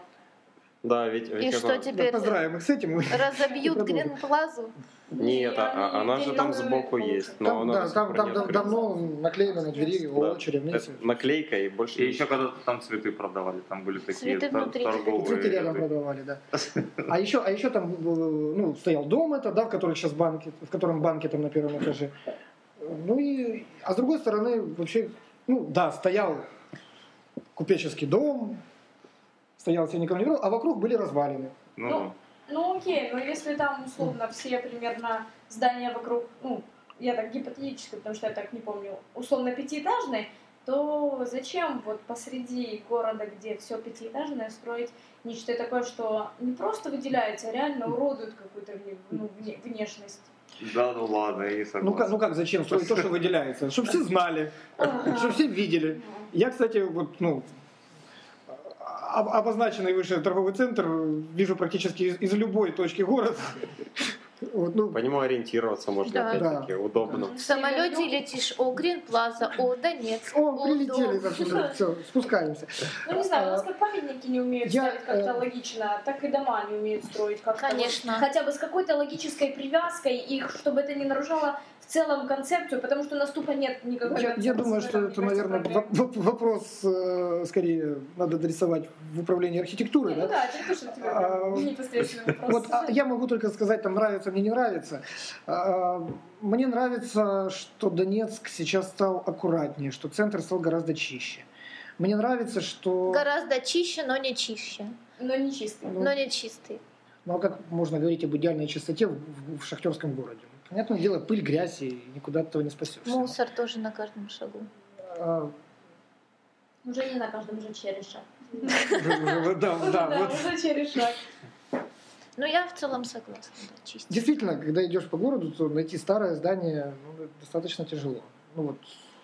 Да, ведь, ведь И это- что Да, теперь? поздравим их с этим. Разобьют. Гринплазу? Нет, а- а- она же там сбоку есть. Но Там, она да, там, там дав- давно наклеено на двери Да. Черевницы. Это наклейка и больше И еще когда-то там цветы продавали, там были такие Цветы внутри. торговые. Цветы рядом продавали, да. А еще, а еще там был, ну, стоял дом это, да, в котором сейчас банки, в котором банки там на первом этаже. Ну и, а с другой стороны, вообще, ну да, стоял купеческий дом, стоял себе никого не видел, а вокруг были развалины. Ну, Ну, Ну окей, но если там условно все примерно здания вокруг, ну, я так гипотетически, потому что я так не помню, условно пятиэтажные, то зачем вот посреди города, где все пятиэтажное, строить нечто такое, что не просто выделяется, а реально уродует какую-то ну, вне- внешность? да, ну ладно, я не Ну согласен. как, ну как, зачем строить то, что выделяется? Чтобы все знали, чтобы все видели. Я, кстати, вот, ну, обозначенный выше торговый центр вижу практически из, из любой точки города. Вот, ну, По нему ориентироваться можно, Да. опять-таки, удобно. В самолете летишь, о, Гринплаза, о, Донецк, о, прилетели, дом. все, спускаемся. Ну не знаю, у нас как памятники не умеют Я, ставить как-то э, логично, так и дома не умеют строить как-то. вот Конечно. хотя бы с какой-то логической привязкой, и чтобы это не нарушало в целом концепцию, потому что у нас тупо нет никакой Я, я думаю, что это, наверное, вопрос э, скорее надо адресовать в управлении архитектуры. Не, ну да? да, это тоже тебе А, непосредственно вопрос. Вот а, я могу только сказать, там нравится, мне не нравится. А, Мне нравится, что Донецк сейчас стал аккуратнее, что центр стал гораздо чище. Мне нравится, что... Гораздо чище, но не чище. Но не чистый. Ну, Но не чистый. Ну а как можно говорить об идеальной чистоте в, в- в шахтерском городе? Понятное дело, пыль, грязь, и никуда от этого не спасешься. Мусор тоже на каждом шагу. А, Уже не на каждом же череша. Да, да, вот. уже через шаг. Ну, я в целом согласна, да, чистить. Действительно, когда идешь по городу, то найти старое здание ну, достаточно тяжело. Ну вот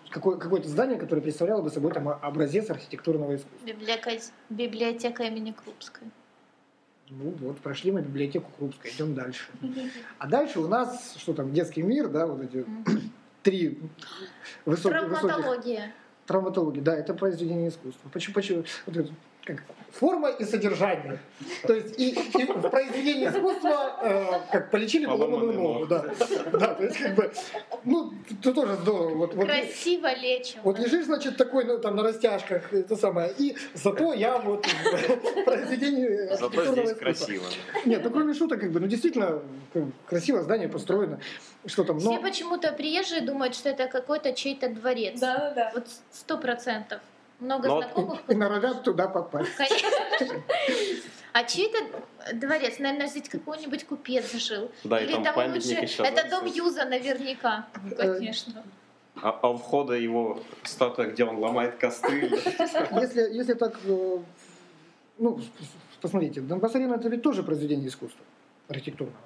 какое- какое-то здание, которое представляло бы собой там образец архитектурного искусства. Библиотека, библиотека имени Крупской. Ну вот, прошли мы библиотеку Крупской, идем дальше. А дальше у нас, что там, детский мир, да, вот эти три высоких, высоких Травматология. да, это произведение искусства. Почему, почему вот это, как, форма и содержание. То есть и, и в произведении искусства э, как полечили поломанную ногу, да. Да, то есть как бы, ну, это тоже здорово. Вот, вот, Красиво лечим. вот лежишь, значит, такой, ну, там, на растяжках, это самое, и зато я вот в произведении Зато здесь искусства. красиво. Нет, ну кроме шуток, как бы, ну действительно как бы, красиво здание построено, что там, Все но почему-то приезжие думают, что это какой-то чей-то дворец. Да, да, да. Вот сто процентов. Много Но знакомых. и норовят туда попасть. Конечно. А чей-то дворец? Наверное, здесь какой-нибудь купец жил. Да, и Или там там памятник лучше... еще. Это да, дом. Юза наверняка. Э, Конечно. А, а у входа его статуя, где он ломает костыль. Если, если так, э, ну, посмотрите, Донбасс-арена это ведь тоже произведение искусства архитектурного.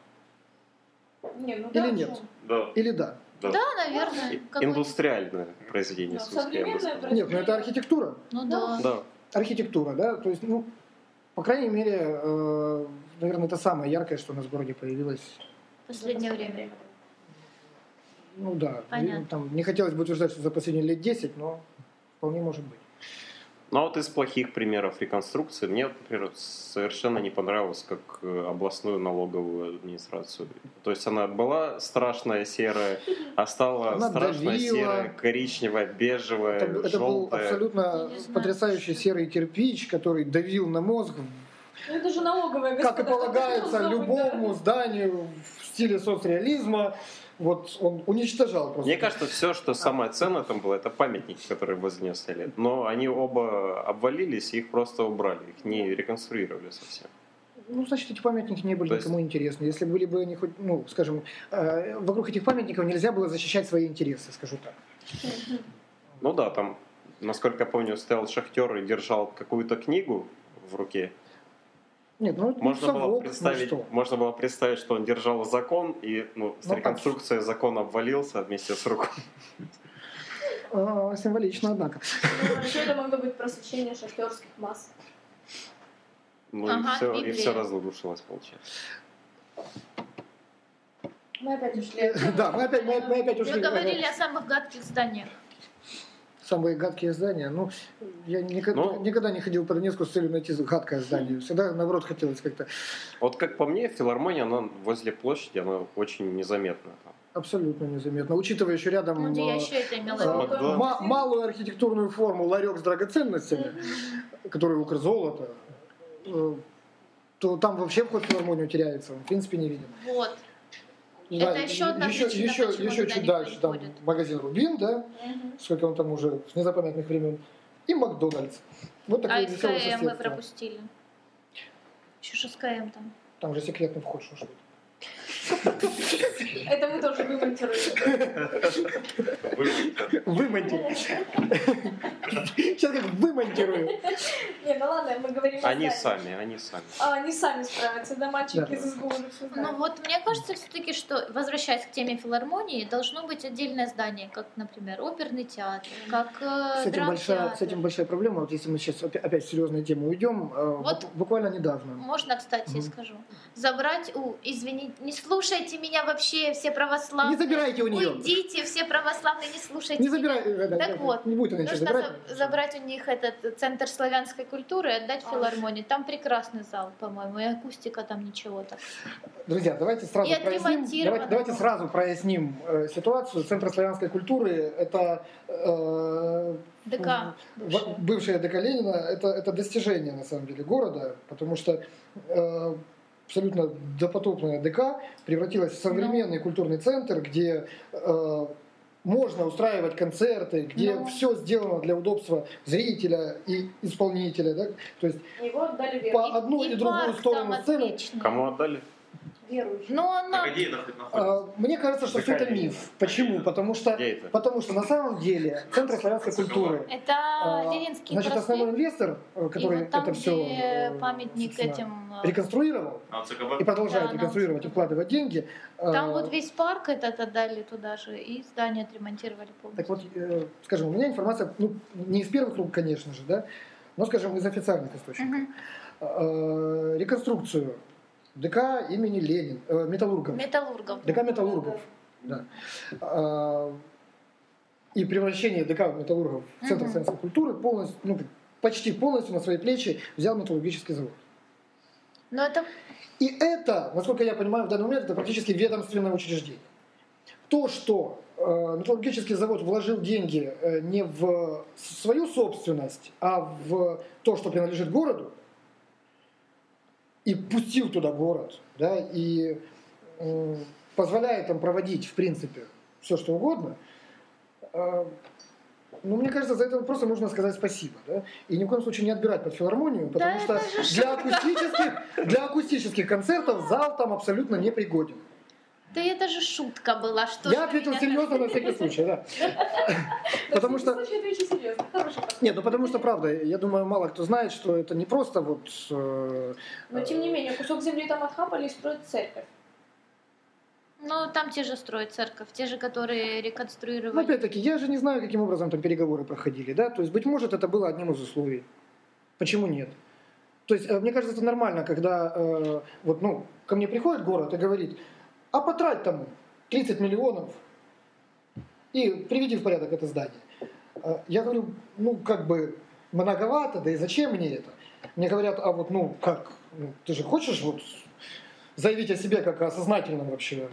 Не, ну Или да, нет? Да, Или да? Да. Да, наверное. Индустриальное произведение Да, сказал. Нет, ну это архитектура. Ну да. Да. Архитектура, да? То есть, ну, по крайней мере, э, наверное, это самое яркое, что у нас в городе появилось. В последнее время. Ну да, Понятно. там, не хотелось бы утверждать, что за последние лет 10, но вполне может быть. Ну а вот из плохих примеров реконструкции мне, например, совершенно не понравилось, как э, областную налоговую администрацию. То есть она была страшная серая, а стала Она страшная давила. серая, коричневая, бежевая, Это, это был желтая. абсолютно потрясающий серый кирпич, который давил на мозг, Ну это же налоговая как и господа, полагается должно быть, да. любому зданию в стиле соцреализма. Вот он уничтожал просто. Мне кажется, все, что самое ценное там было, это памятники, которые возле него стояли. Но они оба обвалились, и их просто убрали, их не реконструировали совсем. Ну, значит, эти памятники не были То есть- никому интересны. Если были бы они хоть, ну, скажем, э, вокруг этих памятников нельзя было защищать свои интересы, скажу так. Ну да, там, насколько я помню, стоял шахтер и держал какую-то книгу в руке. Нет, ну, это Можно совок, было ну представить, что? можно было представить, что он держал закон, и ну, с Ну, реконструкцией закон обвалился вместе с рукой. А, символично, однако. Ну, Еще это могло быть просвещение шахтерских масс. Ну Ага, и все, и все разрушилось, получается. Мы опять ушли. Да, мы опять, мы, мы опять Вы ушли. говорили о самых гадких зданиях. Самые гадкие здания. Ну, я никогда, Ну. никогда не ходил по Донецку с целью найти гадкое здание. Всегда, наоборот, хотелось как-то Вот как по мне, филармония, она возле площади, она очень незаметна. абсолютно незаметно. Учитывая еще рядом Ну, я еще это виду. Макдональдс. ма- малую архитектурную форму ларек с драгоценностями, который укр золото, э, то там вообще вход в филармонию теряется. Он, в принципе, не виден. Вот. Это еще одна еще, причина, еще, еще чуть дальше там магазин Рубин, да, сколько он там уже с незапамятных времен, и Макдональдс. Вот такое А СКМ мы пропустили. Еще же СКМ там. Там же секретный вход, что. Это мы тоже вымонтируем. Вымонтируем. Сейчас как вымонтирую. Не, ну ладно, мы говорим Они сами, они сами. А, они сами справятся, да, мальчики из все Ну вот мне кажется все-таки, что, возвращаясь к теме филармонии, должно быть отдельное здание, как, например, оперный театр, как э, С этим, большая, с этим большая проблема. Вот если мы сейчас опя- опять серьезную тему уйдем, э, Вот. буквально недавно. Можно, кстати, скажу. Забрать у... Извините, не слушайте меня вообще, все православные. Не забирайте у нее. Уйдите, все православные, не слушайте Не меня. забирай. э, да, Так да, вот, Не будет она Нужно забирать. за- забрать у них этот центр славянской культуры и отдать А. филармонии. Там прекрасный зал, по-моему, и акустика там ничего так. Друзья, давайте сразу И проясним. Давайте, давайте сразу проясним э, ситуацию. Центр славянской культуры это э, ДК. бывшая ДК Ленина. Это, это достижение на самом деле города, потому что э, абсолютно допотопная ДК превратилась в современный культурный центр, где э, можно устраивать концерты, где Ну. все сделано для удобства зрителя и исполнителя. Да? То есть Его отдали по верующим. одну и, другую парк сторону там сцены. Кому отдали? Верующим. Ну, она... А где это находится? А, Мне кажется, что все это миф. Почему? Потому что, потому что на самом деле Центр славянской культуры, Это а, Ленинский значит, основной проспект. инвестор, э, И который вот там, это все где памятник этим... э, реконструировал А и продолжает Да, реконструировать и да. вкладывать деньги. Там а, вот весь парк этот отдали туда же, и здание отремонтировали Так полностью. вот, э, скажем, у меня информация, ну, не из первых рук, конечно же, да, но, скажем, из официальных источников. Э, Реконструкцию ДК имени Ленин, э, Металлургов. Металлургов. ДК Металлургов. Да. А, И превращение ДК Металлургов в Центр Мгм. славянской культуры полностью, ну, почти полностью на свои плечи взял металлургический завод. Но это И это, насколько я понимаю, в данный момент это практически ведомственное учреждение. То, что э, металлургический завод вложил деньги э, не в свою собственность, а в то, что принадлежит городу, и пустил туда город, да, и э, позволяет там проводить, в принципе, все что угодно, э, ну, мне кажется, за это просто нужно сказать спасибо, да, и ни в коем случае не отбирать под филармонию, потому Да что для акустических, для акустических концертов зал там абсолютно не пригоден. Да это же шутка была, что Я ответил серьезно на всякий случай, да. Потому что, нет, ну потому что, правда, я думаю, мало кто знает, что это не просто вот... э, Но тем не менее, кусок земли там отхапали и строят церковь. Ну, там те же строят церковь, те же, которые Ну, реконструировали. опять-таки, я же не знаю, каким образом там переговоры проходили, да, то есть, быть может, это было одним из условий. Почему нет? То есть, э, мне кажется, это нормально, когда э, вот, ну, ко мне приходит город и говорит, а потрать там 30 миллионов и приведи в порядок это здание. Э, Я говорю, ну, как бы многовато, да и зачем мне это? Мне говорят, а вот, ну, как, ну, ты же хочешь вот заявить о себе как о сознательном вообще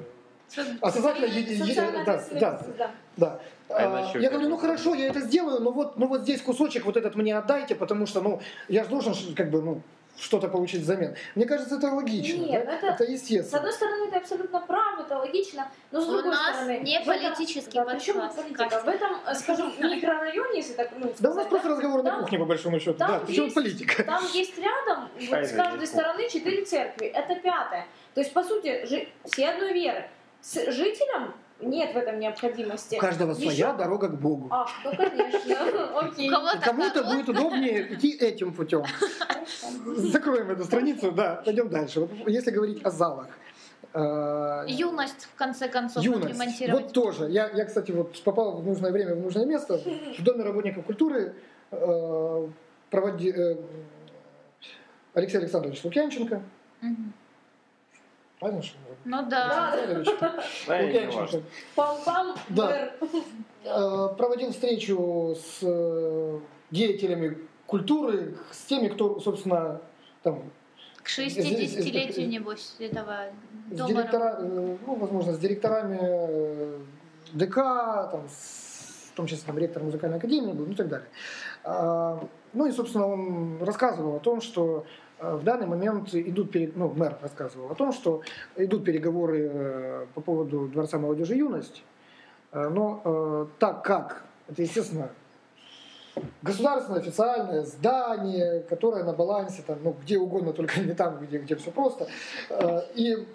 осознательно е- е- Социальная да, да, ответственность, да. да. А А, я говорю, ну хорошо, я это сделаю, но вот, ну вот здесь кусочек вот этот мне отдайте, потому что, ну, я же должен как бы, ну, что-то получить взамен. Мне кажется, это логично. Нет, да? это- это С естественно. одной стороны, ты абсолютно прав, это логично, но с У другой нас стороны... не в этом- политический да, причем политика? В этом, э, скажем, микрорайоне, если так ну, Да у нас просто разговор на там- кухне, по большому счету. там Да, причем есть- политика. Там есть рядом, вот, с каждой стороны четыре церкви. Это пятая. То есть, по сути, все одной веры. С жителям нет в этом необходимости. У каждого Еще- своя дорога к Богу. А, ну конечно, окей. Кому-то будет удобнее идти этим путем. Закроем эту страницу, да, пойдем дальше. Если говорить о залах. э, Юность, в конце концов, Юность. Вот тоже. Я, я, кстати, вот попал в нужное время, в нужное место. В Доме работников культуры э, проводи, э, Алексей Александрович Лукьянченко. Мгм. Ли? Ну да. Лукьянченко. Пам-пам, Да. мэр. Э, проводил встречу с э, деятелями культуры, с теми, кто, собственно, там, К 60-летию, Здесь- небось, этого с дома. директора, э, ну, возможно, с директорами э, ДК, там, с- в том числе там, ректор музыкальной академии был, ну и так далее. А, Ну и, собственно, он рассказывал о том, что э, в данный момент идут, пере- ну, мэр рассказывал о том, что идут переговоры э, по поводу Дворца молодежи юность, Э, но э, так как, это, естественно, государственное официальное здание, которое на балансе, там, ну, где угодно, только не там, где, где все просто. Э, И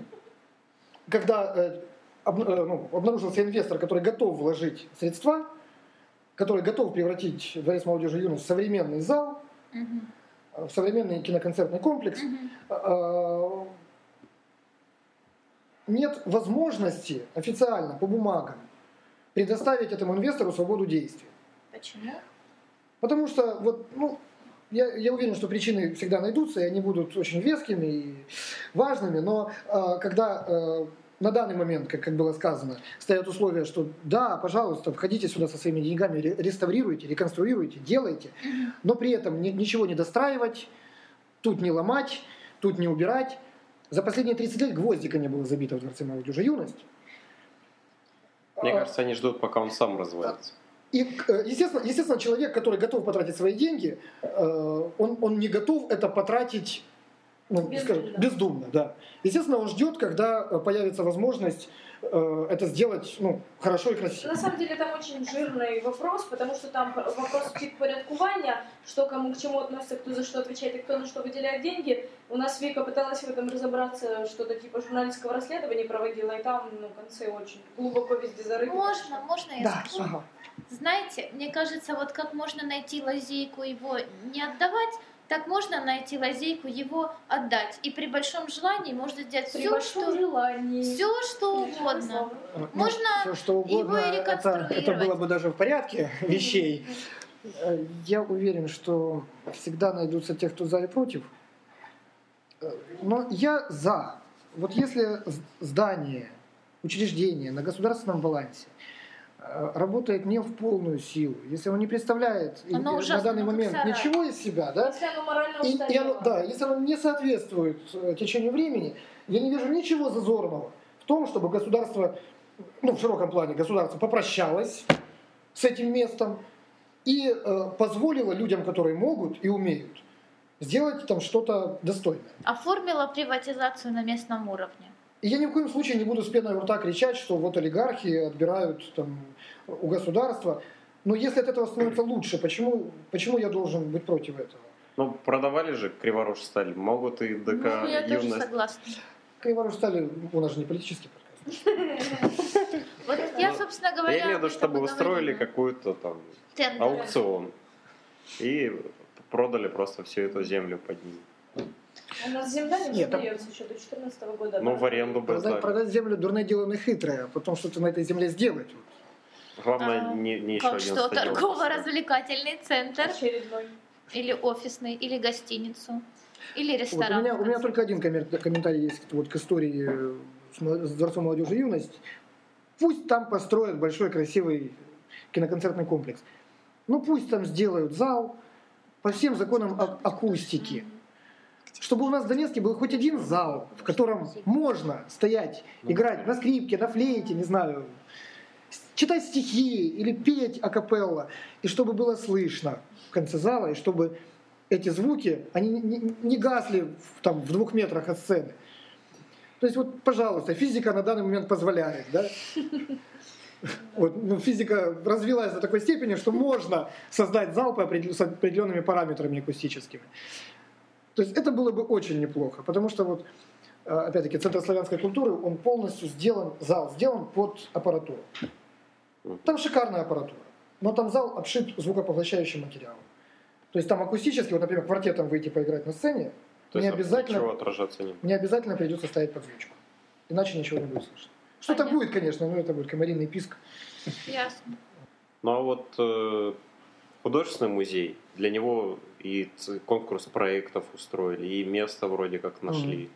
когда э, э, ну, обнаружился инвестор, который готов вложить средства, который готов превратить Дворец молодежи и юности в современный зал, Мгм. Э, в современный киноконцертный комплекс, э, нет возможности официально по бумагам предоставить этому инвестору свободу действий. Почему? Потому что вот, ну, я, я уверен, что причины всегда найдутся, и они будут очень вескими и важными, но э, когда э, на данный момент, как, как было сказано, стоят условия, что да, пожалуйста, входите сюда со своими деньгами, ре- реставрируйте, реконструируйте, делайте, но при этом ни- ничего не достраивать, тут не ломать, тут не убирать. За последние 30 лет гвоздика не было забито в Дворце молодежи юность. Мне А, кажется, они ждут, пока он сам развалится. И, э, естественно, естественно, человек, который готов потратить свои деньги, э, он, он не готов это потратить ну, Бездумно. скажем, бездумно. Да. Естественно, он ждет, когда э, появится возможность э, это сделать ну, хорошо и красиво. На самом деле там очень жирный вопрос, потому что там вопрос підпорядкування, что кому к чему относится, кто за что отвечает и кто на что выделяет деньги. У нас Вика пыталась в этом разобраться, что-то типа журналистского расследования проводила, и там ну, концы очень глубоко везде зарыты. Можно, можно я Да, скажу? ага. Знаете, мне кажется, вот как можно найти лазейку его не отдавать, так можно найти лазейку его отдать. И при большом желании можно сделать При все, что, желании. все, что угодно. Ну, Можно всё, что угодно, его и это, это реконструировать. было бы даже в порядке вещей. Э, Я уверен, что всегда найдутся те, кто за и против. Э, Но я за. Вот если здание, учреждение на государственном балансе работает не в полную силу, если оно не представляет и- на данный момент сарай. ничего из себя, да, Если оно морально и, и оно, да, если оно не соответствует э, течению времени, я не вижу ничего зазорного в том, чтобы государство, ну, в широком плане государство попрощалось с этим местом и э, позволило людям, которые могут и умеют, сделать там что-то достойное. оформила приватизацию на местном уровне. И я ни в коем случае не буду с пеной у рта кричать, что вот олигархи отбирают там, у государства. Но если от этого становится лучше, почему, почему я должен быть против этого? Ну, продавали же Криворож сталь. Могут и ДК ну, я тоже юность. согласна. Криворож стали, у нас же не политический подкаст. Вот я, Ну, собственно говоря, Я имею в виду, чтобы устроили какой-то там аукцион. И продали просто всю эту землю под ним. У нас земля не Нет, там- еще до 2014 года. Ну, в аренду бы Продать, продать землю дурное дело не хитрое, а потом что-то на этой земле сделать. Главное, А, не, не еще Как один что, торгово-развлекательный центр, Очередной. или офисный, или гостиницу, или Вот, у, ресторан. меня, у меня только один коммер- комментарий есть вот, к истории э, с, Дворцом молодежи и юность. Пусть там построят большой красивый киноконцертный комплекс. Ну пусть там сделают зал по всем законам а- акустики. Чтобы у нас в Донецке был хоть один зал, в котором можно стоять, играть на скрипке, на флейте, не знаю, читать стихи или петь акапелла, и чтобы было слышно в конце зала, и чтобы эти звуки, они не, гасли там, в двух метрах от сцены. То есть вот, пожалуйста, физика на данный момент позволяет, да? Вот, ну, физика развилась до такой степени, что можно создать зал с определенными параметрами акустическими. То есть это было бы очень неплохо, потому что вот, э, опять-таки, центр славянской культуры, он полностью сделан, зал сделан под аппаратуру. Там шикарная аппаратура, но там зал обшит звукопоглощающим материалом. То есть там акустически, вот, например, квартетом выйти поиграть на сцене, То не есть обязательно, отражаться не не обязательно придется ставить подзвучку. Иначе ничего не будет слышно. Что-то Понятно. будет, конечно, но это будет комариный писк. Ясно. Ну а вот э, художественный музей, для него и конкурс проектов устроили, и место вроде как нашли.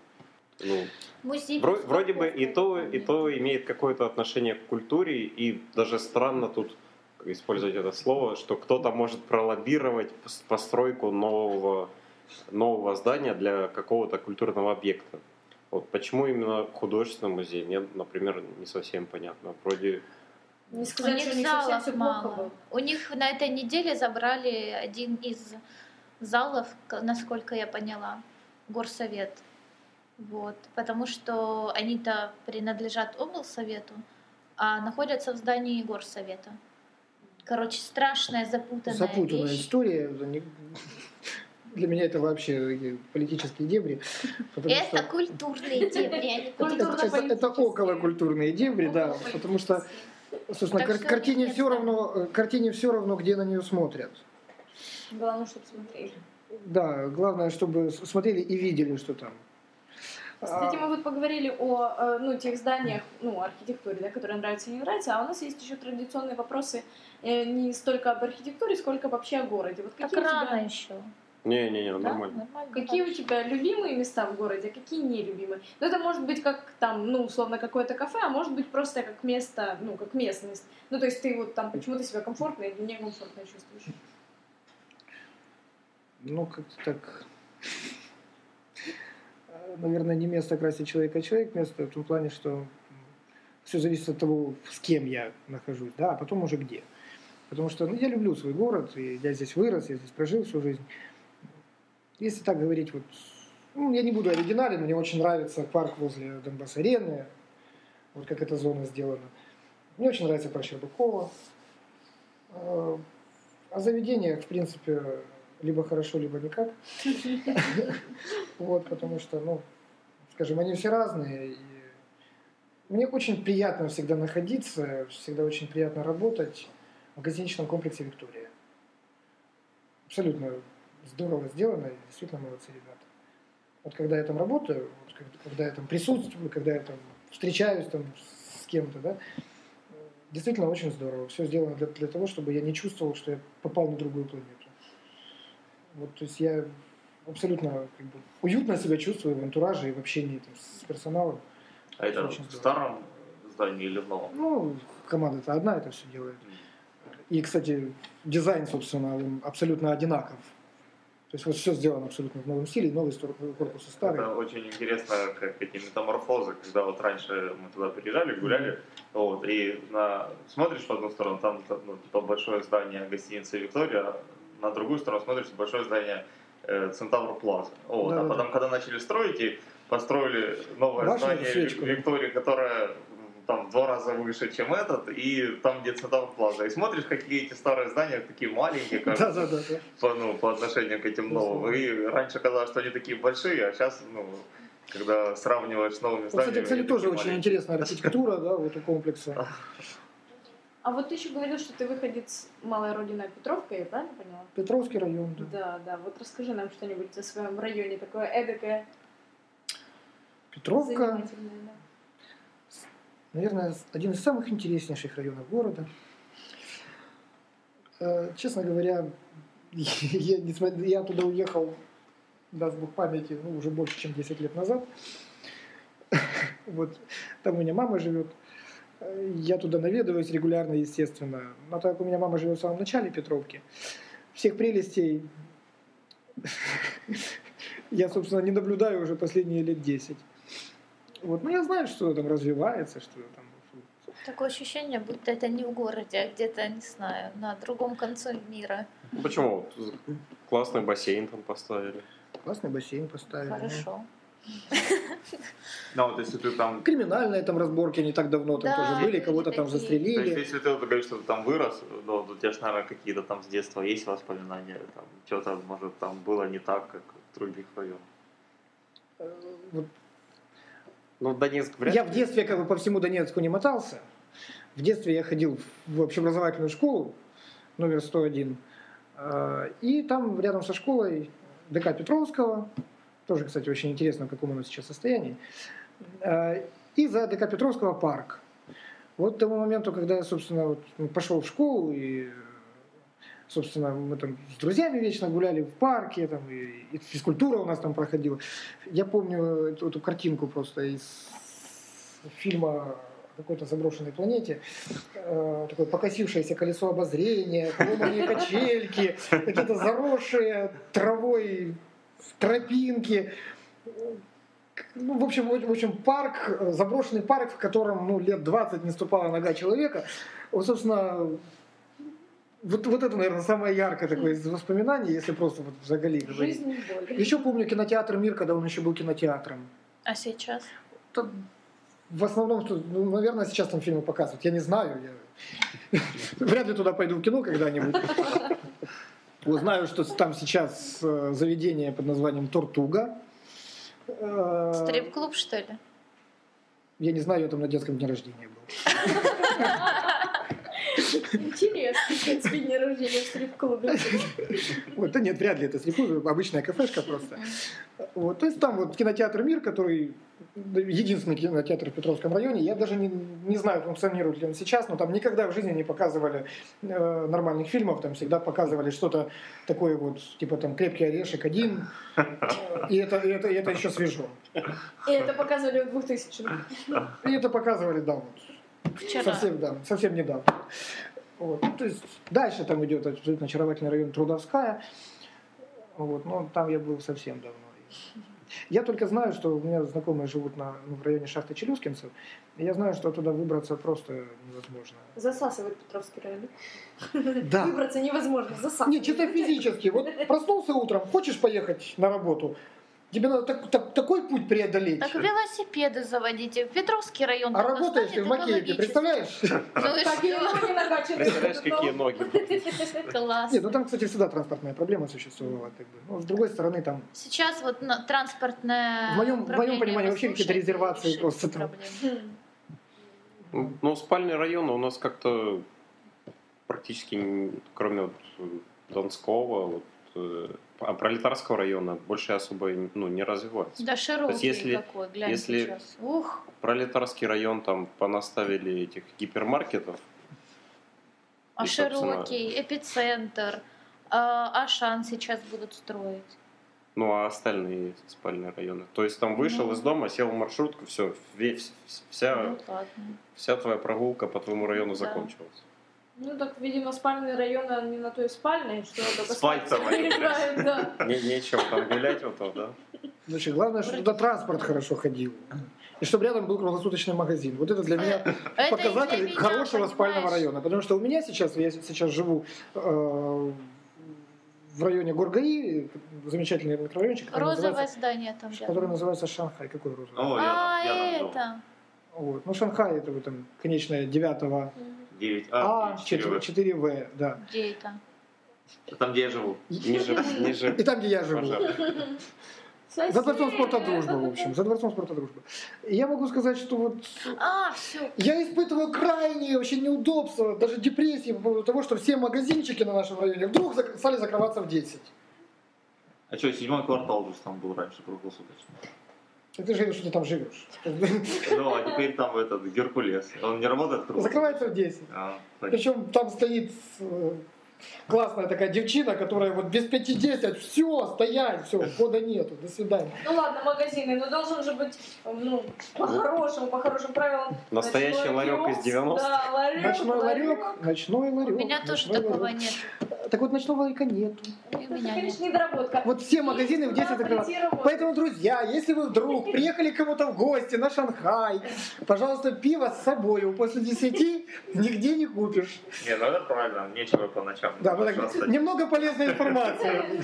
Ну, Музей вро- вроде бы и то, и то имеет какое-то отношение к культуре, и даже странно тут использовать это слово, что кто-то может пролоббировать пос- постройку нового, нового здания для какого-то культурного объекта. Вот почему именно художественный музей, мне, например, не совсем понятно. Вроде Не У сказать, них что не совсем залов плохо мало. было. У них на этой неделе забрали один из залов, насколько я поняла, горсовет. Вот, потому что они-то принадлежат облсовету, а находятся в здании горсовета. Короче, страшная запутанная, Запутанная вещь. история. Для меня это вообще политические дебри. Это что культурные дебри, а не это, это околокультурные дебри, да, потому что, собственно, картине все равно, э, картине все равно, где на нее смотрят. Главное, чтобы смотрели. Да, главное, чтобы смотрели и видели, что там. Кстати, А, мы вот поговорили о э, ну, тех зданиях, ну, архитектуре, да, которые нравятся и не нравятся, а у нас есть еще традиционные вопросы э, не столько об архитектуре, сколько вообще о городе. Вот Так какие, у рано тебя, еще. не-не-не, Да? нормально. Нормально. какие у тебя любимые места в городе, а какие нелюбимые? Ну, это может быть как там, ну, условно, какое-то кафе, а может быть просто как место, ну, как местность. Ну, то есть ты вот там почему-то себя комфортно или некомфортно чувствуешь. Ну, как-то так... Наверное, не место красит человека, а человек место в том плане, что все зависит от того, с кем я нахожусь, да, а потом уже где. Потому что ну, я люблю свой город, я здесь вырос, я здесь прожил всю жизнь. Если так говорить, вот, ну, я не буду оригинален, мне очень нравится парк возле Донбасс-арены, вот как эта зона сделана. Мне очень нравится парк Щербакова. О заведениях, в принципе, либо хорошо, либо никак. Вот, потому что, ну, скажем, они все разные. Мне очень приятно всегда находиться, всегда очень приятно работать в гостиничном комплексе «Виктория». Абсолютно здорово сделано, действительно молодцы ребята. Вот когда я там работаю, вот когда я там присутствую, когда я там встречаюсь там с кем-то, да, действительно очень здорово. Все сделано для, для того, чтобы я не чувствовал, что я попал на другую планету. Вот, то есть я абсолютно как бы, уютно себя чувствую в антураже и в общении там, с персоналом. А это Очень в старом здании или в новом? Ну, команда-то одна это все делает. И, кстати, дизайн, собственно, абсолютно одинаков. То есть вот все сделано абсолютно в новом стиле, новый корпус и старый. Это очень интересно, как эти метаморфозы, когда вот раньше мы туда приезжали, гуляли, вот, и на, смотришь в одну сторону, там ну, типа большое здание гостиницы Виктория, на другую сторону смотришь большое здание э, Центавр Плаза. Вот, а Да-да-да. потом, когда начали строить, и построили новое Башню здание свечку. Виктории, которое там в два раза выше, чем этот, и там, где Центавр Плаза. И смотришь, какие эти старые здания, такие маленькие, кажется, Да, да, да, да. по, ну, по отношению к этим новым. И раньше казалось, что они такие большие, а сейчас, ну, когда сравниваешь с новыми Вот, зданиями... кстати, кстати, они тоже такие очень маленькие. интересная архитектура, да, вот у комплекса. А вот ты еще говорил, что ты выходец малая родина Петровка, я правильно поняла? Петровский район, да. Да, да. Вот расскажи нам что-нибудь о своем районе, такое эдакое, Петровка. Да. наверное, один из самых интереснейших районов города. Э, Честно говоря, я, я туда уехал, даст Бог памяти, ну, уже больше, чем 10 лет назад. Вот, там у меня мама живет. Я туда наведываюсь регулярно, естественно. Но так как у меня мама живет в самом начале Петровки, всех прелестей я, собственно, не наблюдаю уже последние лет 10. Вот, ну, я знаю, что там развивается, что там Такое ощущение, будто это не в городе, а где-то, не знаю, на другом конце мира. Почему? Вот Классный бассейн там поставили. Классный бассейн поставили. Хорошо. Ну, вот если ты там... Криминальные там разборки не так давно там Да, тоже были, кого-то там такие. То есть, застрелили. если ты вот говоришь, что ты там вырос, ну, у тебя же, наверное, какие-то там с детства есть воспоминания, там, что-то, может, там было не так, как в других районах. Э, вот Ну, Донецк вряд Я в детстве как бы по всему Донецку не мотался. В детстве я ходил в общеобразовательную школу номер 101. э, И там рядом со школой ДК Петровского, тоже, кстати, очень интересно, в каком оно сейчас состоянии. Э, И за ДК Петровского парк. Вот к тому моменту, когда я, собственно, вот, ну, пошел в школу и собственно, мы там с друзьями вечно гуляли в парке, там, и, и физкультура у нас там проходила. Я помню эту, эту картинку просто из фильма какой-то заброшенной планете. Э, такое покосившееся колесо обозрения, поломанные качельки, какие-то заросшие травой тропинки. Ну, в общем, в общем, парк, заброшенный парк, в котором ну, лет 20 не ступала нога человека. Вот, собственно, вот, вот это, наверное, самое яркое такое из воспоминаний, если просто вот заголи. Жизнь боль. Еще помню кинотеатр «Мир», когда он еще был кинотеатром. А сейчас? Там в основном, что, ну, наверное, сейчас там фильмы показывают. Я не знаю. Я... Вряд ли туда пойду в кино когда-нибудь. Знаю, что там сейчас э, заведение под названием «Тортуга». Э, Стрип-клуб, что ли? Я не знаю, я там на детском дне рождения был. Интересно, в принципе, день рождения в стрип-клубе. Вот, да нет, вряд ли это слепую, обычная кафешка просто. Вот, то есть там вот кинотеатр «Мир», который единственный кинотеатр в Петровском районе. Я даже не, не знаю, функционирует ли он сейчас, но там никогда в жизни не показывали э, нормальных фильмов. Там всегда показывали что-то такое вот, типа там «Крепкий орешек один». И это, и это, и это еще свежо. И это показывали в 2000-х. И это показывали, да, вот, Вчера. совсем, да, совсем недавно. Вот. Ну, То есть дальше там идет абсолютно очаровательный район Трудовская. Вот. Но там я был совсем давно. Я только знаю, что у меня знакомые живут на, ну, в районе шахты Челюскинцев. И я знаю, что туда выбраться просто невозможно. Засасывает Петровский район. Да. Выбраться невозможно, засасывает. Не, чисто физически. Вот проснулся утром, хочешь поехать на работу, тебе надо так- так- такой путь преодолеть. Так велосипеды заводите. В Петровский район. А работаешь ты в Макеевке, представляешь? Ну и что? Представляешь, какие ноги. Класс. Нет, ну там, кстати, всегда транспортная проблема существовала. Как бы. Но с другой стороны, там Сейчас вот на- транспортное В моем- в моем управление понимании вообще какие-то резервации просто там. Ну, спальные районы у нас как-то практически, кроме вот Донского, вот, э, а пролетарского района, больше особо ну, не развивается. Да широкий если- какой, глянь если- сейчас. Ух, Пролетарский район там понаставили этих гипермаркетов. а И, собственно, широкий, эпицентр, а, Ашан сейчас будут строить. Ну, а остальные спальные районы. То есть там вышел Ну. из дома, сел в маршрутку, все, вся, Ну ладно. вся твоя прогулка по твоему району Да. закончилась. Ну так, видимо, спальные районы не на той спальной, что только спать там приезжают, да. Не, там гулять вот там, да? Ну, Значит, главное, чтобы туда транспорт хорошо ходил. И чтобы рядом был круглосуточный магазин. Вот это для меня показатель для меня, хорошего спального района. Потому что у меня сейчас, я сейчас живу э, в районе Гургаи, замечательный микрорайончик. Розовое здание там. Который называется Шанхай. Какой розовый? О, я, а, я, это. Вот. Ну, Шанхай, это вы там конечная девятого. mm-hmm 9А. А, а 4В. 4В, да. Где это? Там, где я живу. Ниже, ниже. И там, где я живу. За дворцом спорта дружба, в общем. За дворцом спорта дружба. Я могу сказать, что вот... А, все. Я испытываю крайние вообще неудобства, даже депрессии по поводу того, что все магазинчики на нашем районе вдруг стали закрываться в 10. А что, седьмой квартал же там был раньше круглосуточно. Ты же что ты там живешь. Ну, а теперь там этот Геркулес. Он не работает круглосуточно? Закрывается в 10. А. Причем там стоит э, классная такая девчина, которая вот без пяти десять, все, стоять, все, хода нету, до свидания. Ну ладно, магазины, но должен же быть, ну, по-хорошему, по хорошим правилам. Настоящий ночной ларек из киоск. 90-х. Да, ларек, Ночной ларек, ночной У ларек. меня тоже такого ларек. нет. Так вот ночного ларька нету. И у Это, меня нет. конечно, недоработка. Вот все магазины в 10 Куда закрывают. прийти работать? Поэтому, друзья, если вы вдруг приехали к кому-то в гости на Шанхай, пожалуйста, пиво с собой после 10 нигде не купишь. Не, ну это правильно, нечего по ночам. Да, вот так, немного полезной информации.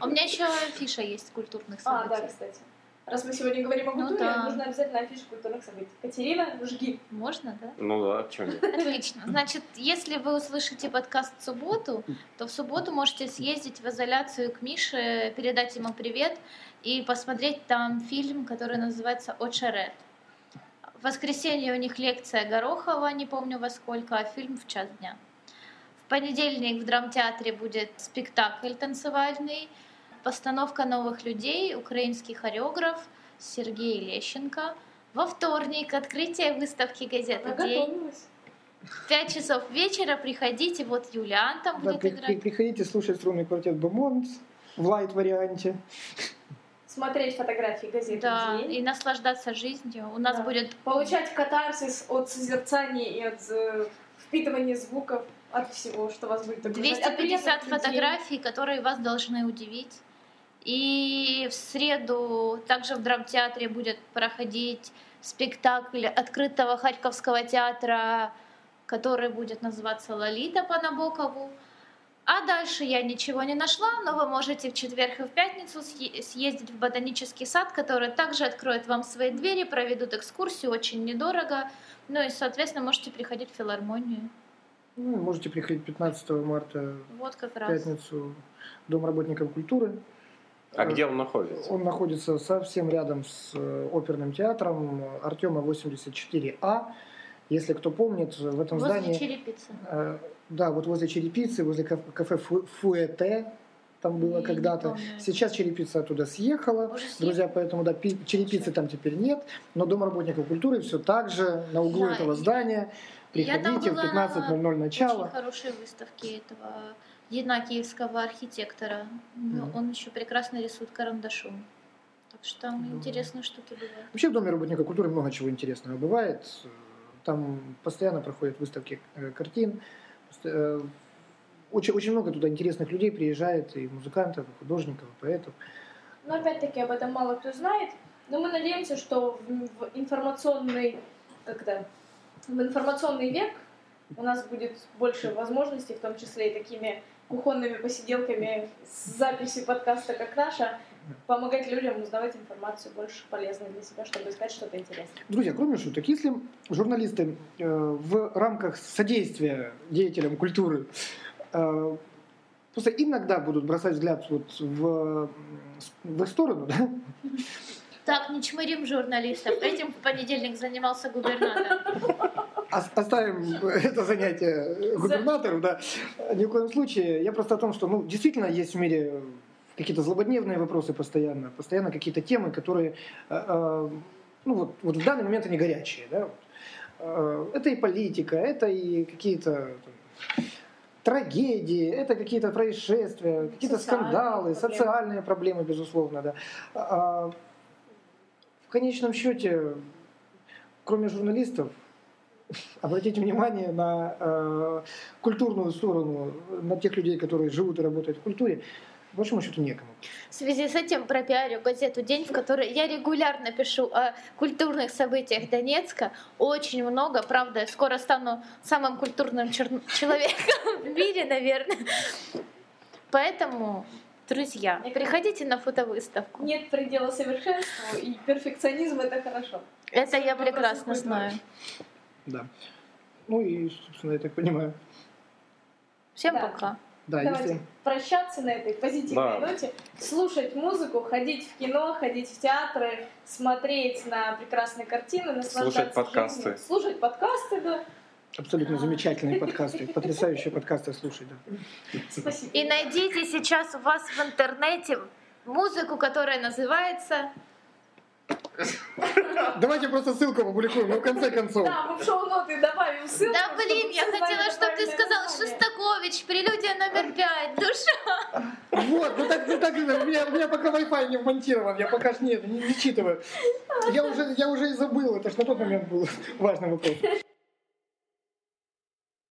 У меня еще фиша есть культурных А, да, событий. кстати. Раз мы сегодня говорим о Ну культуре, да. нужно обязательно афишу культурных событий. Катерина, жги. Можно, да? Ну да, что нет. Отлично. Значит, если вы услышите подкаст в субботу, то в субботу можете съездить в изоляцию к Мише, передать ему привет и посмотреть там фильм, который называется «Очерет». В воскресенье у них лекция Горохова, не помню во сколько, а фильм в час дня. В понедельник в драмтеатре будет спектакль танцевальный, постановка новых людей, украинский хореограф Сергей Лещенко. Во вторник открытие выставки газеты Она «День». готовилась. В 5 часов вечера приходите, вот Юлиан там Да, будет при- при- играть. приходите слушать струнный квартет Бумонт в лайт-варианте. Смотреть фотографии газеты Да, «День». и наслаждаться жизнью. У нас Да. будет Получать катарсис от созерцания и от э, впитывания звуков, от всего, что вас будет окружать. От 250 приятных людей. фотографий, которые вас должны удивить. И в среду также в драмтеатре будет проходить спектакль открытого Харьковского театра, который будет называться «Лолита» по Набокову. А дальше я ничего не нашла, но вы можете в четверг и в пятницу съе- съездить в ботанический сад, который также откроет вам свои двери, проведут экскурсию очень недорого. Ну и, соответственно, можете приходить в филармонию. Ну, можете приходить 15 марта Вот как в раз. пятницу в Дом работников культуры. А где он находится? Он находится совсем рядом с э, оперным театром Артема 84А. Если кто помнит, в этом Возле здании... черепицы. э, Да, вот возле черепицы, возле кафе, кафе Фу- Фуэте, там было когда-то. Сейчас черепица оттуда съехала. Уже Друзья, поэтому да, пи- черепицы там теперь нет, но Дом работников культуры все так же на углу Да, этого и- здания. Там Приходите в была 15.00 начало. Очень хорошие выставки этого янакиевского архитектора. Ну, Мгм. Он еще прекрасно рисует карандашом. Так что там Да. интересные штуки бывают. Вообще в Доме работников культуры много чего интересного бывает. Там постоянно проходят выставки э, картин. Э, Очень, очень много туда интересных людей приезжает, и музыкантов, и художников, и поэтов. Но опять-таки об этом мало кто знает. Но мы надеемся, что в, информационный, как-то, в информационный век у нас будет больше возможностей, в том числе и такими кухонными посиделками с записью подкаста, как наша, помогать людям узнавать информацию больше полезной для себя, чтобы искать что-то интересное. Друзья, кроме шуток, если журналисты э, в рамках содействия деятелям культуры э, просто иногда будут бросать взгляд вот в, в их сторону, да, Так, не чмырим журналистов. Этим в понедельник занимался губернатор. Ос- Оставим это занятие губернатору, да. Ни в коем случае. Я просто о том, что ну, действительно есть в мире какие-то злободневные вопросы постоянно, постоянно какие-то темы, которые, э, э, ну вот, вот в данный момент они горячие, да. Э, Это и политика, это и какие-то трагедии, это какие-то происшествия, какие-то скандалы, проблемы. социальные проблемы, безусловно, да. А В конечном счете, кроме журналистов, обратите внимание на э, культурную сторону, на тех людей, которые живут и работают в культуре, по большому счету некому. В связи с этим пропиарю газету «День», в которой я регулярно пишу о культурных событиях Донецка. Очень много, правда, я скоро стану самым культурным чер- человеком в мире, наверное. Поэтому, друзья, приходите на фотовыставку. Нет предела совершенству, и перфекционизм это хорошо. Это я прекрасно культуры. знаю. Да. Ну и, собственно, я так понимаю. Всем Да. пока. Да, Давайте если... прощаться на этой позитивной Да. ноте, слушать музыку, ходить в кино, ходить в театры, смотреть на прекрасные картины, наслаждаться Слушать подкасты. жизнью. Слушать подкасты, да. Абсолютно замечательные подкасты, потрясающие подкасты слушать. Да. Спасибо. И найдите сейчас у вас в интернете музыку, которая называется Давайте просто ссылку опубликуем, ну в конце концов. Да, мы в шоу-ноты добавим ссылку. Да блин, я хотела, чтобы ты сказал название. Шостакович, прелюдия номер пять, душа. Вот, ну так, ну так, у меня, у меня пока Wi-Fi не вмонтирован, я пока ж нет, не, не считываю. Я уже, я уже и забыл, это ж на тот момент был важный вопрос.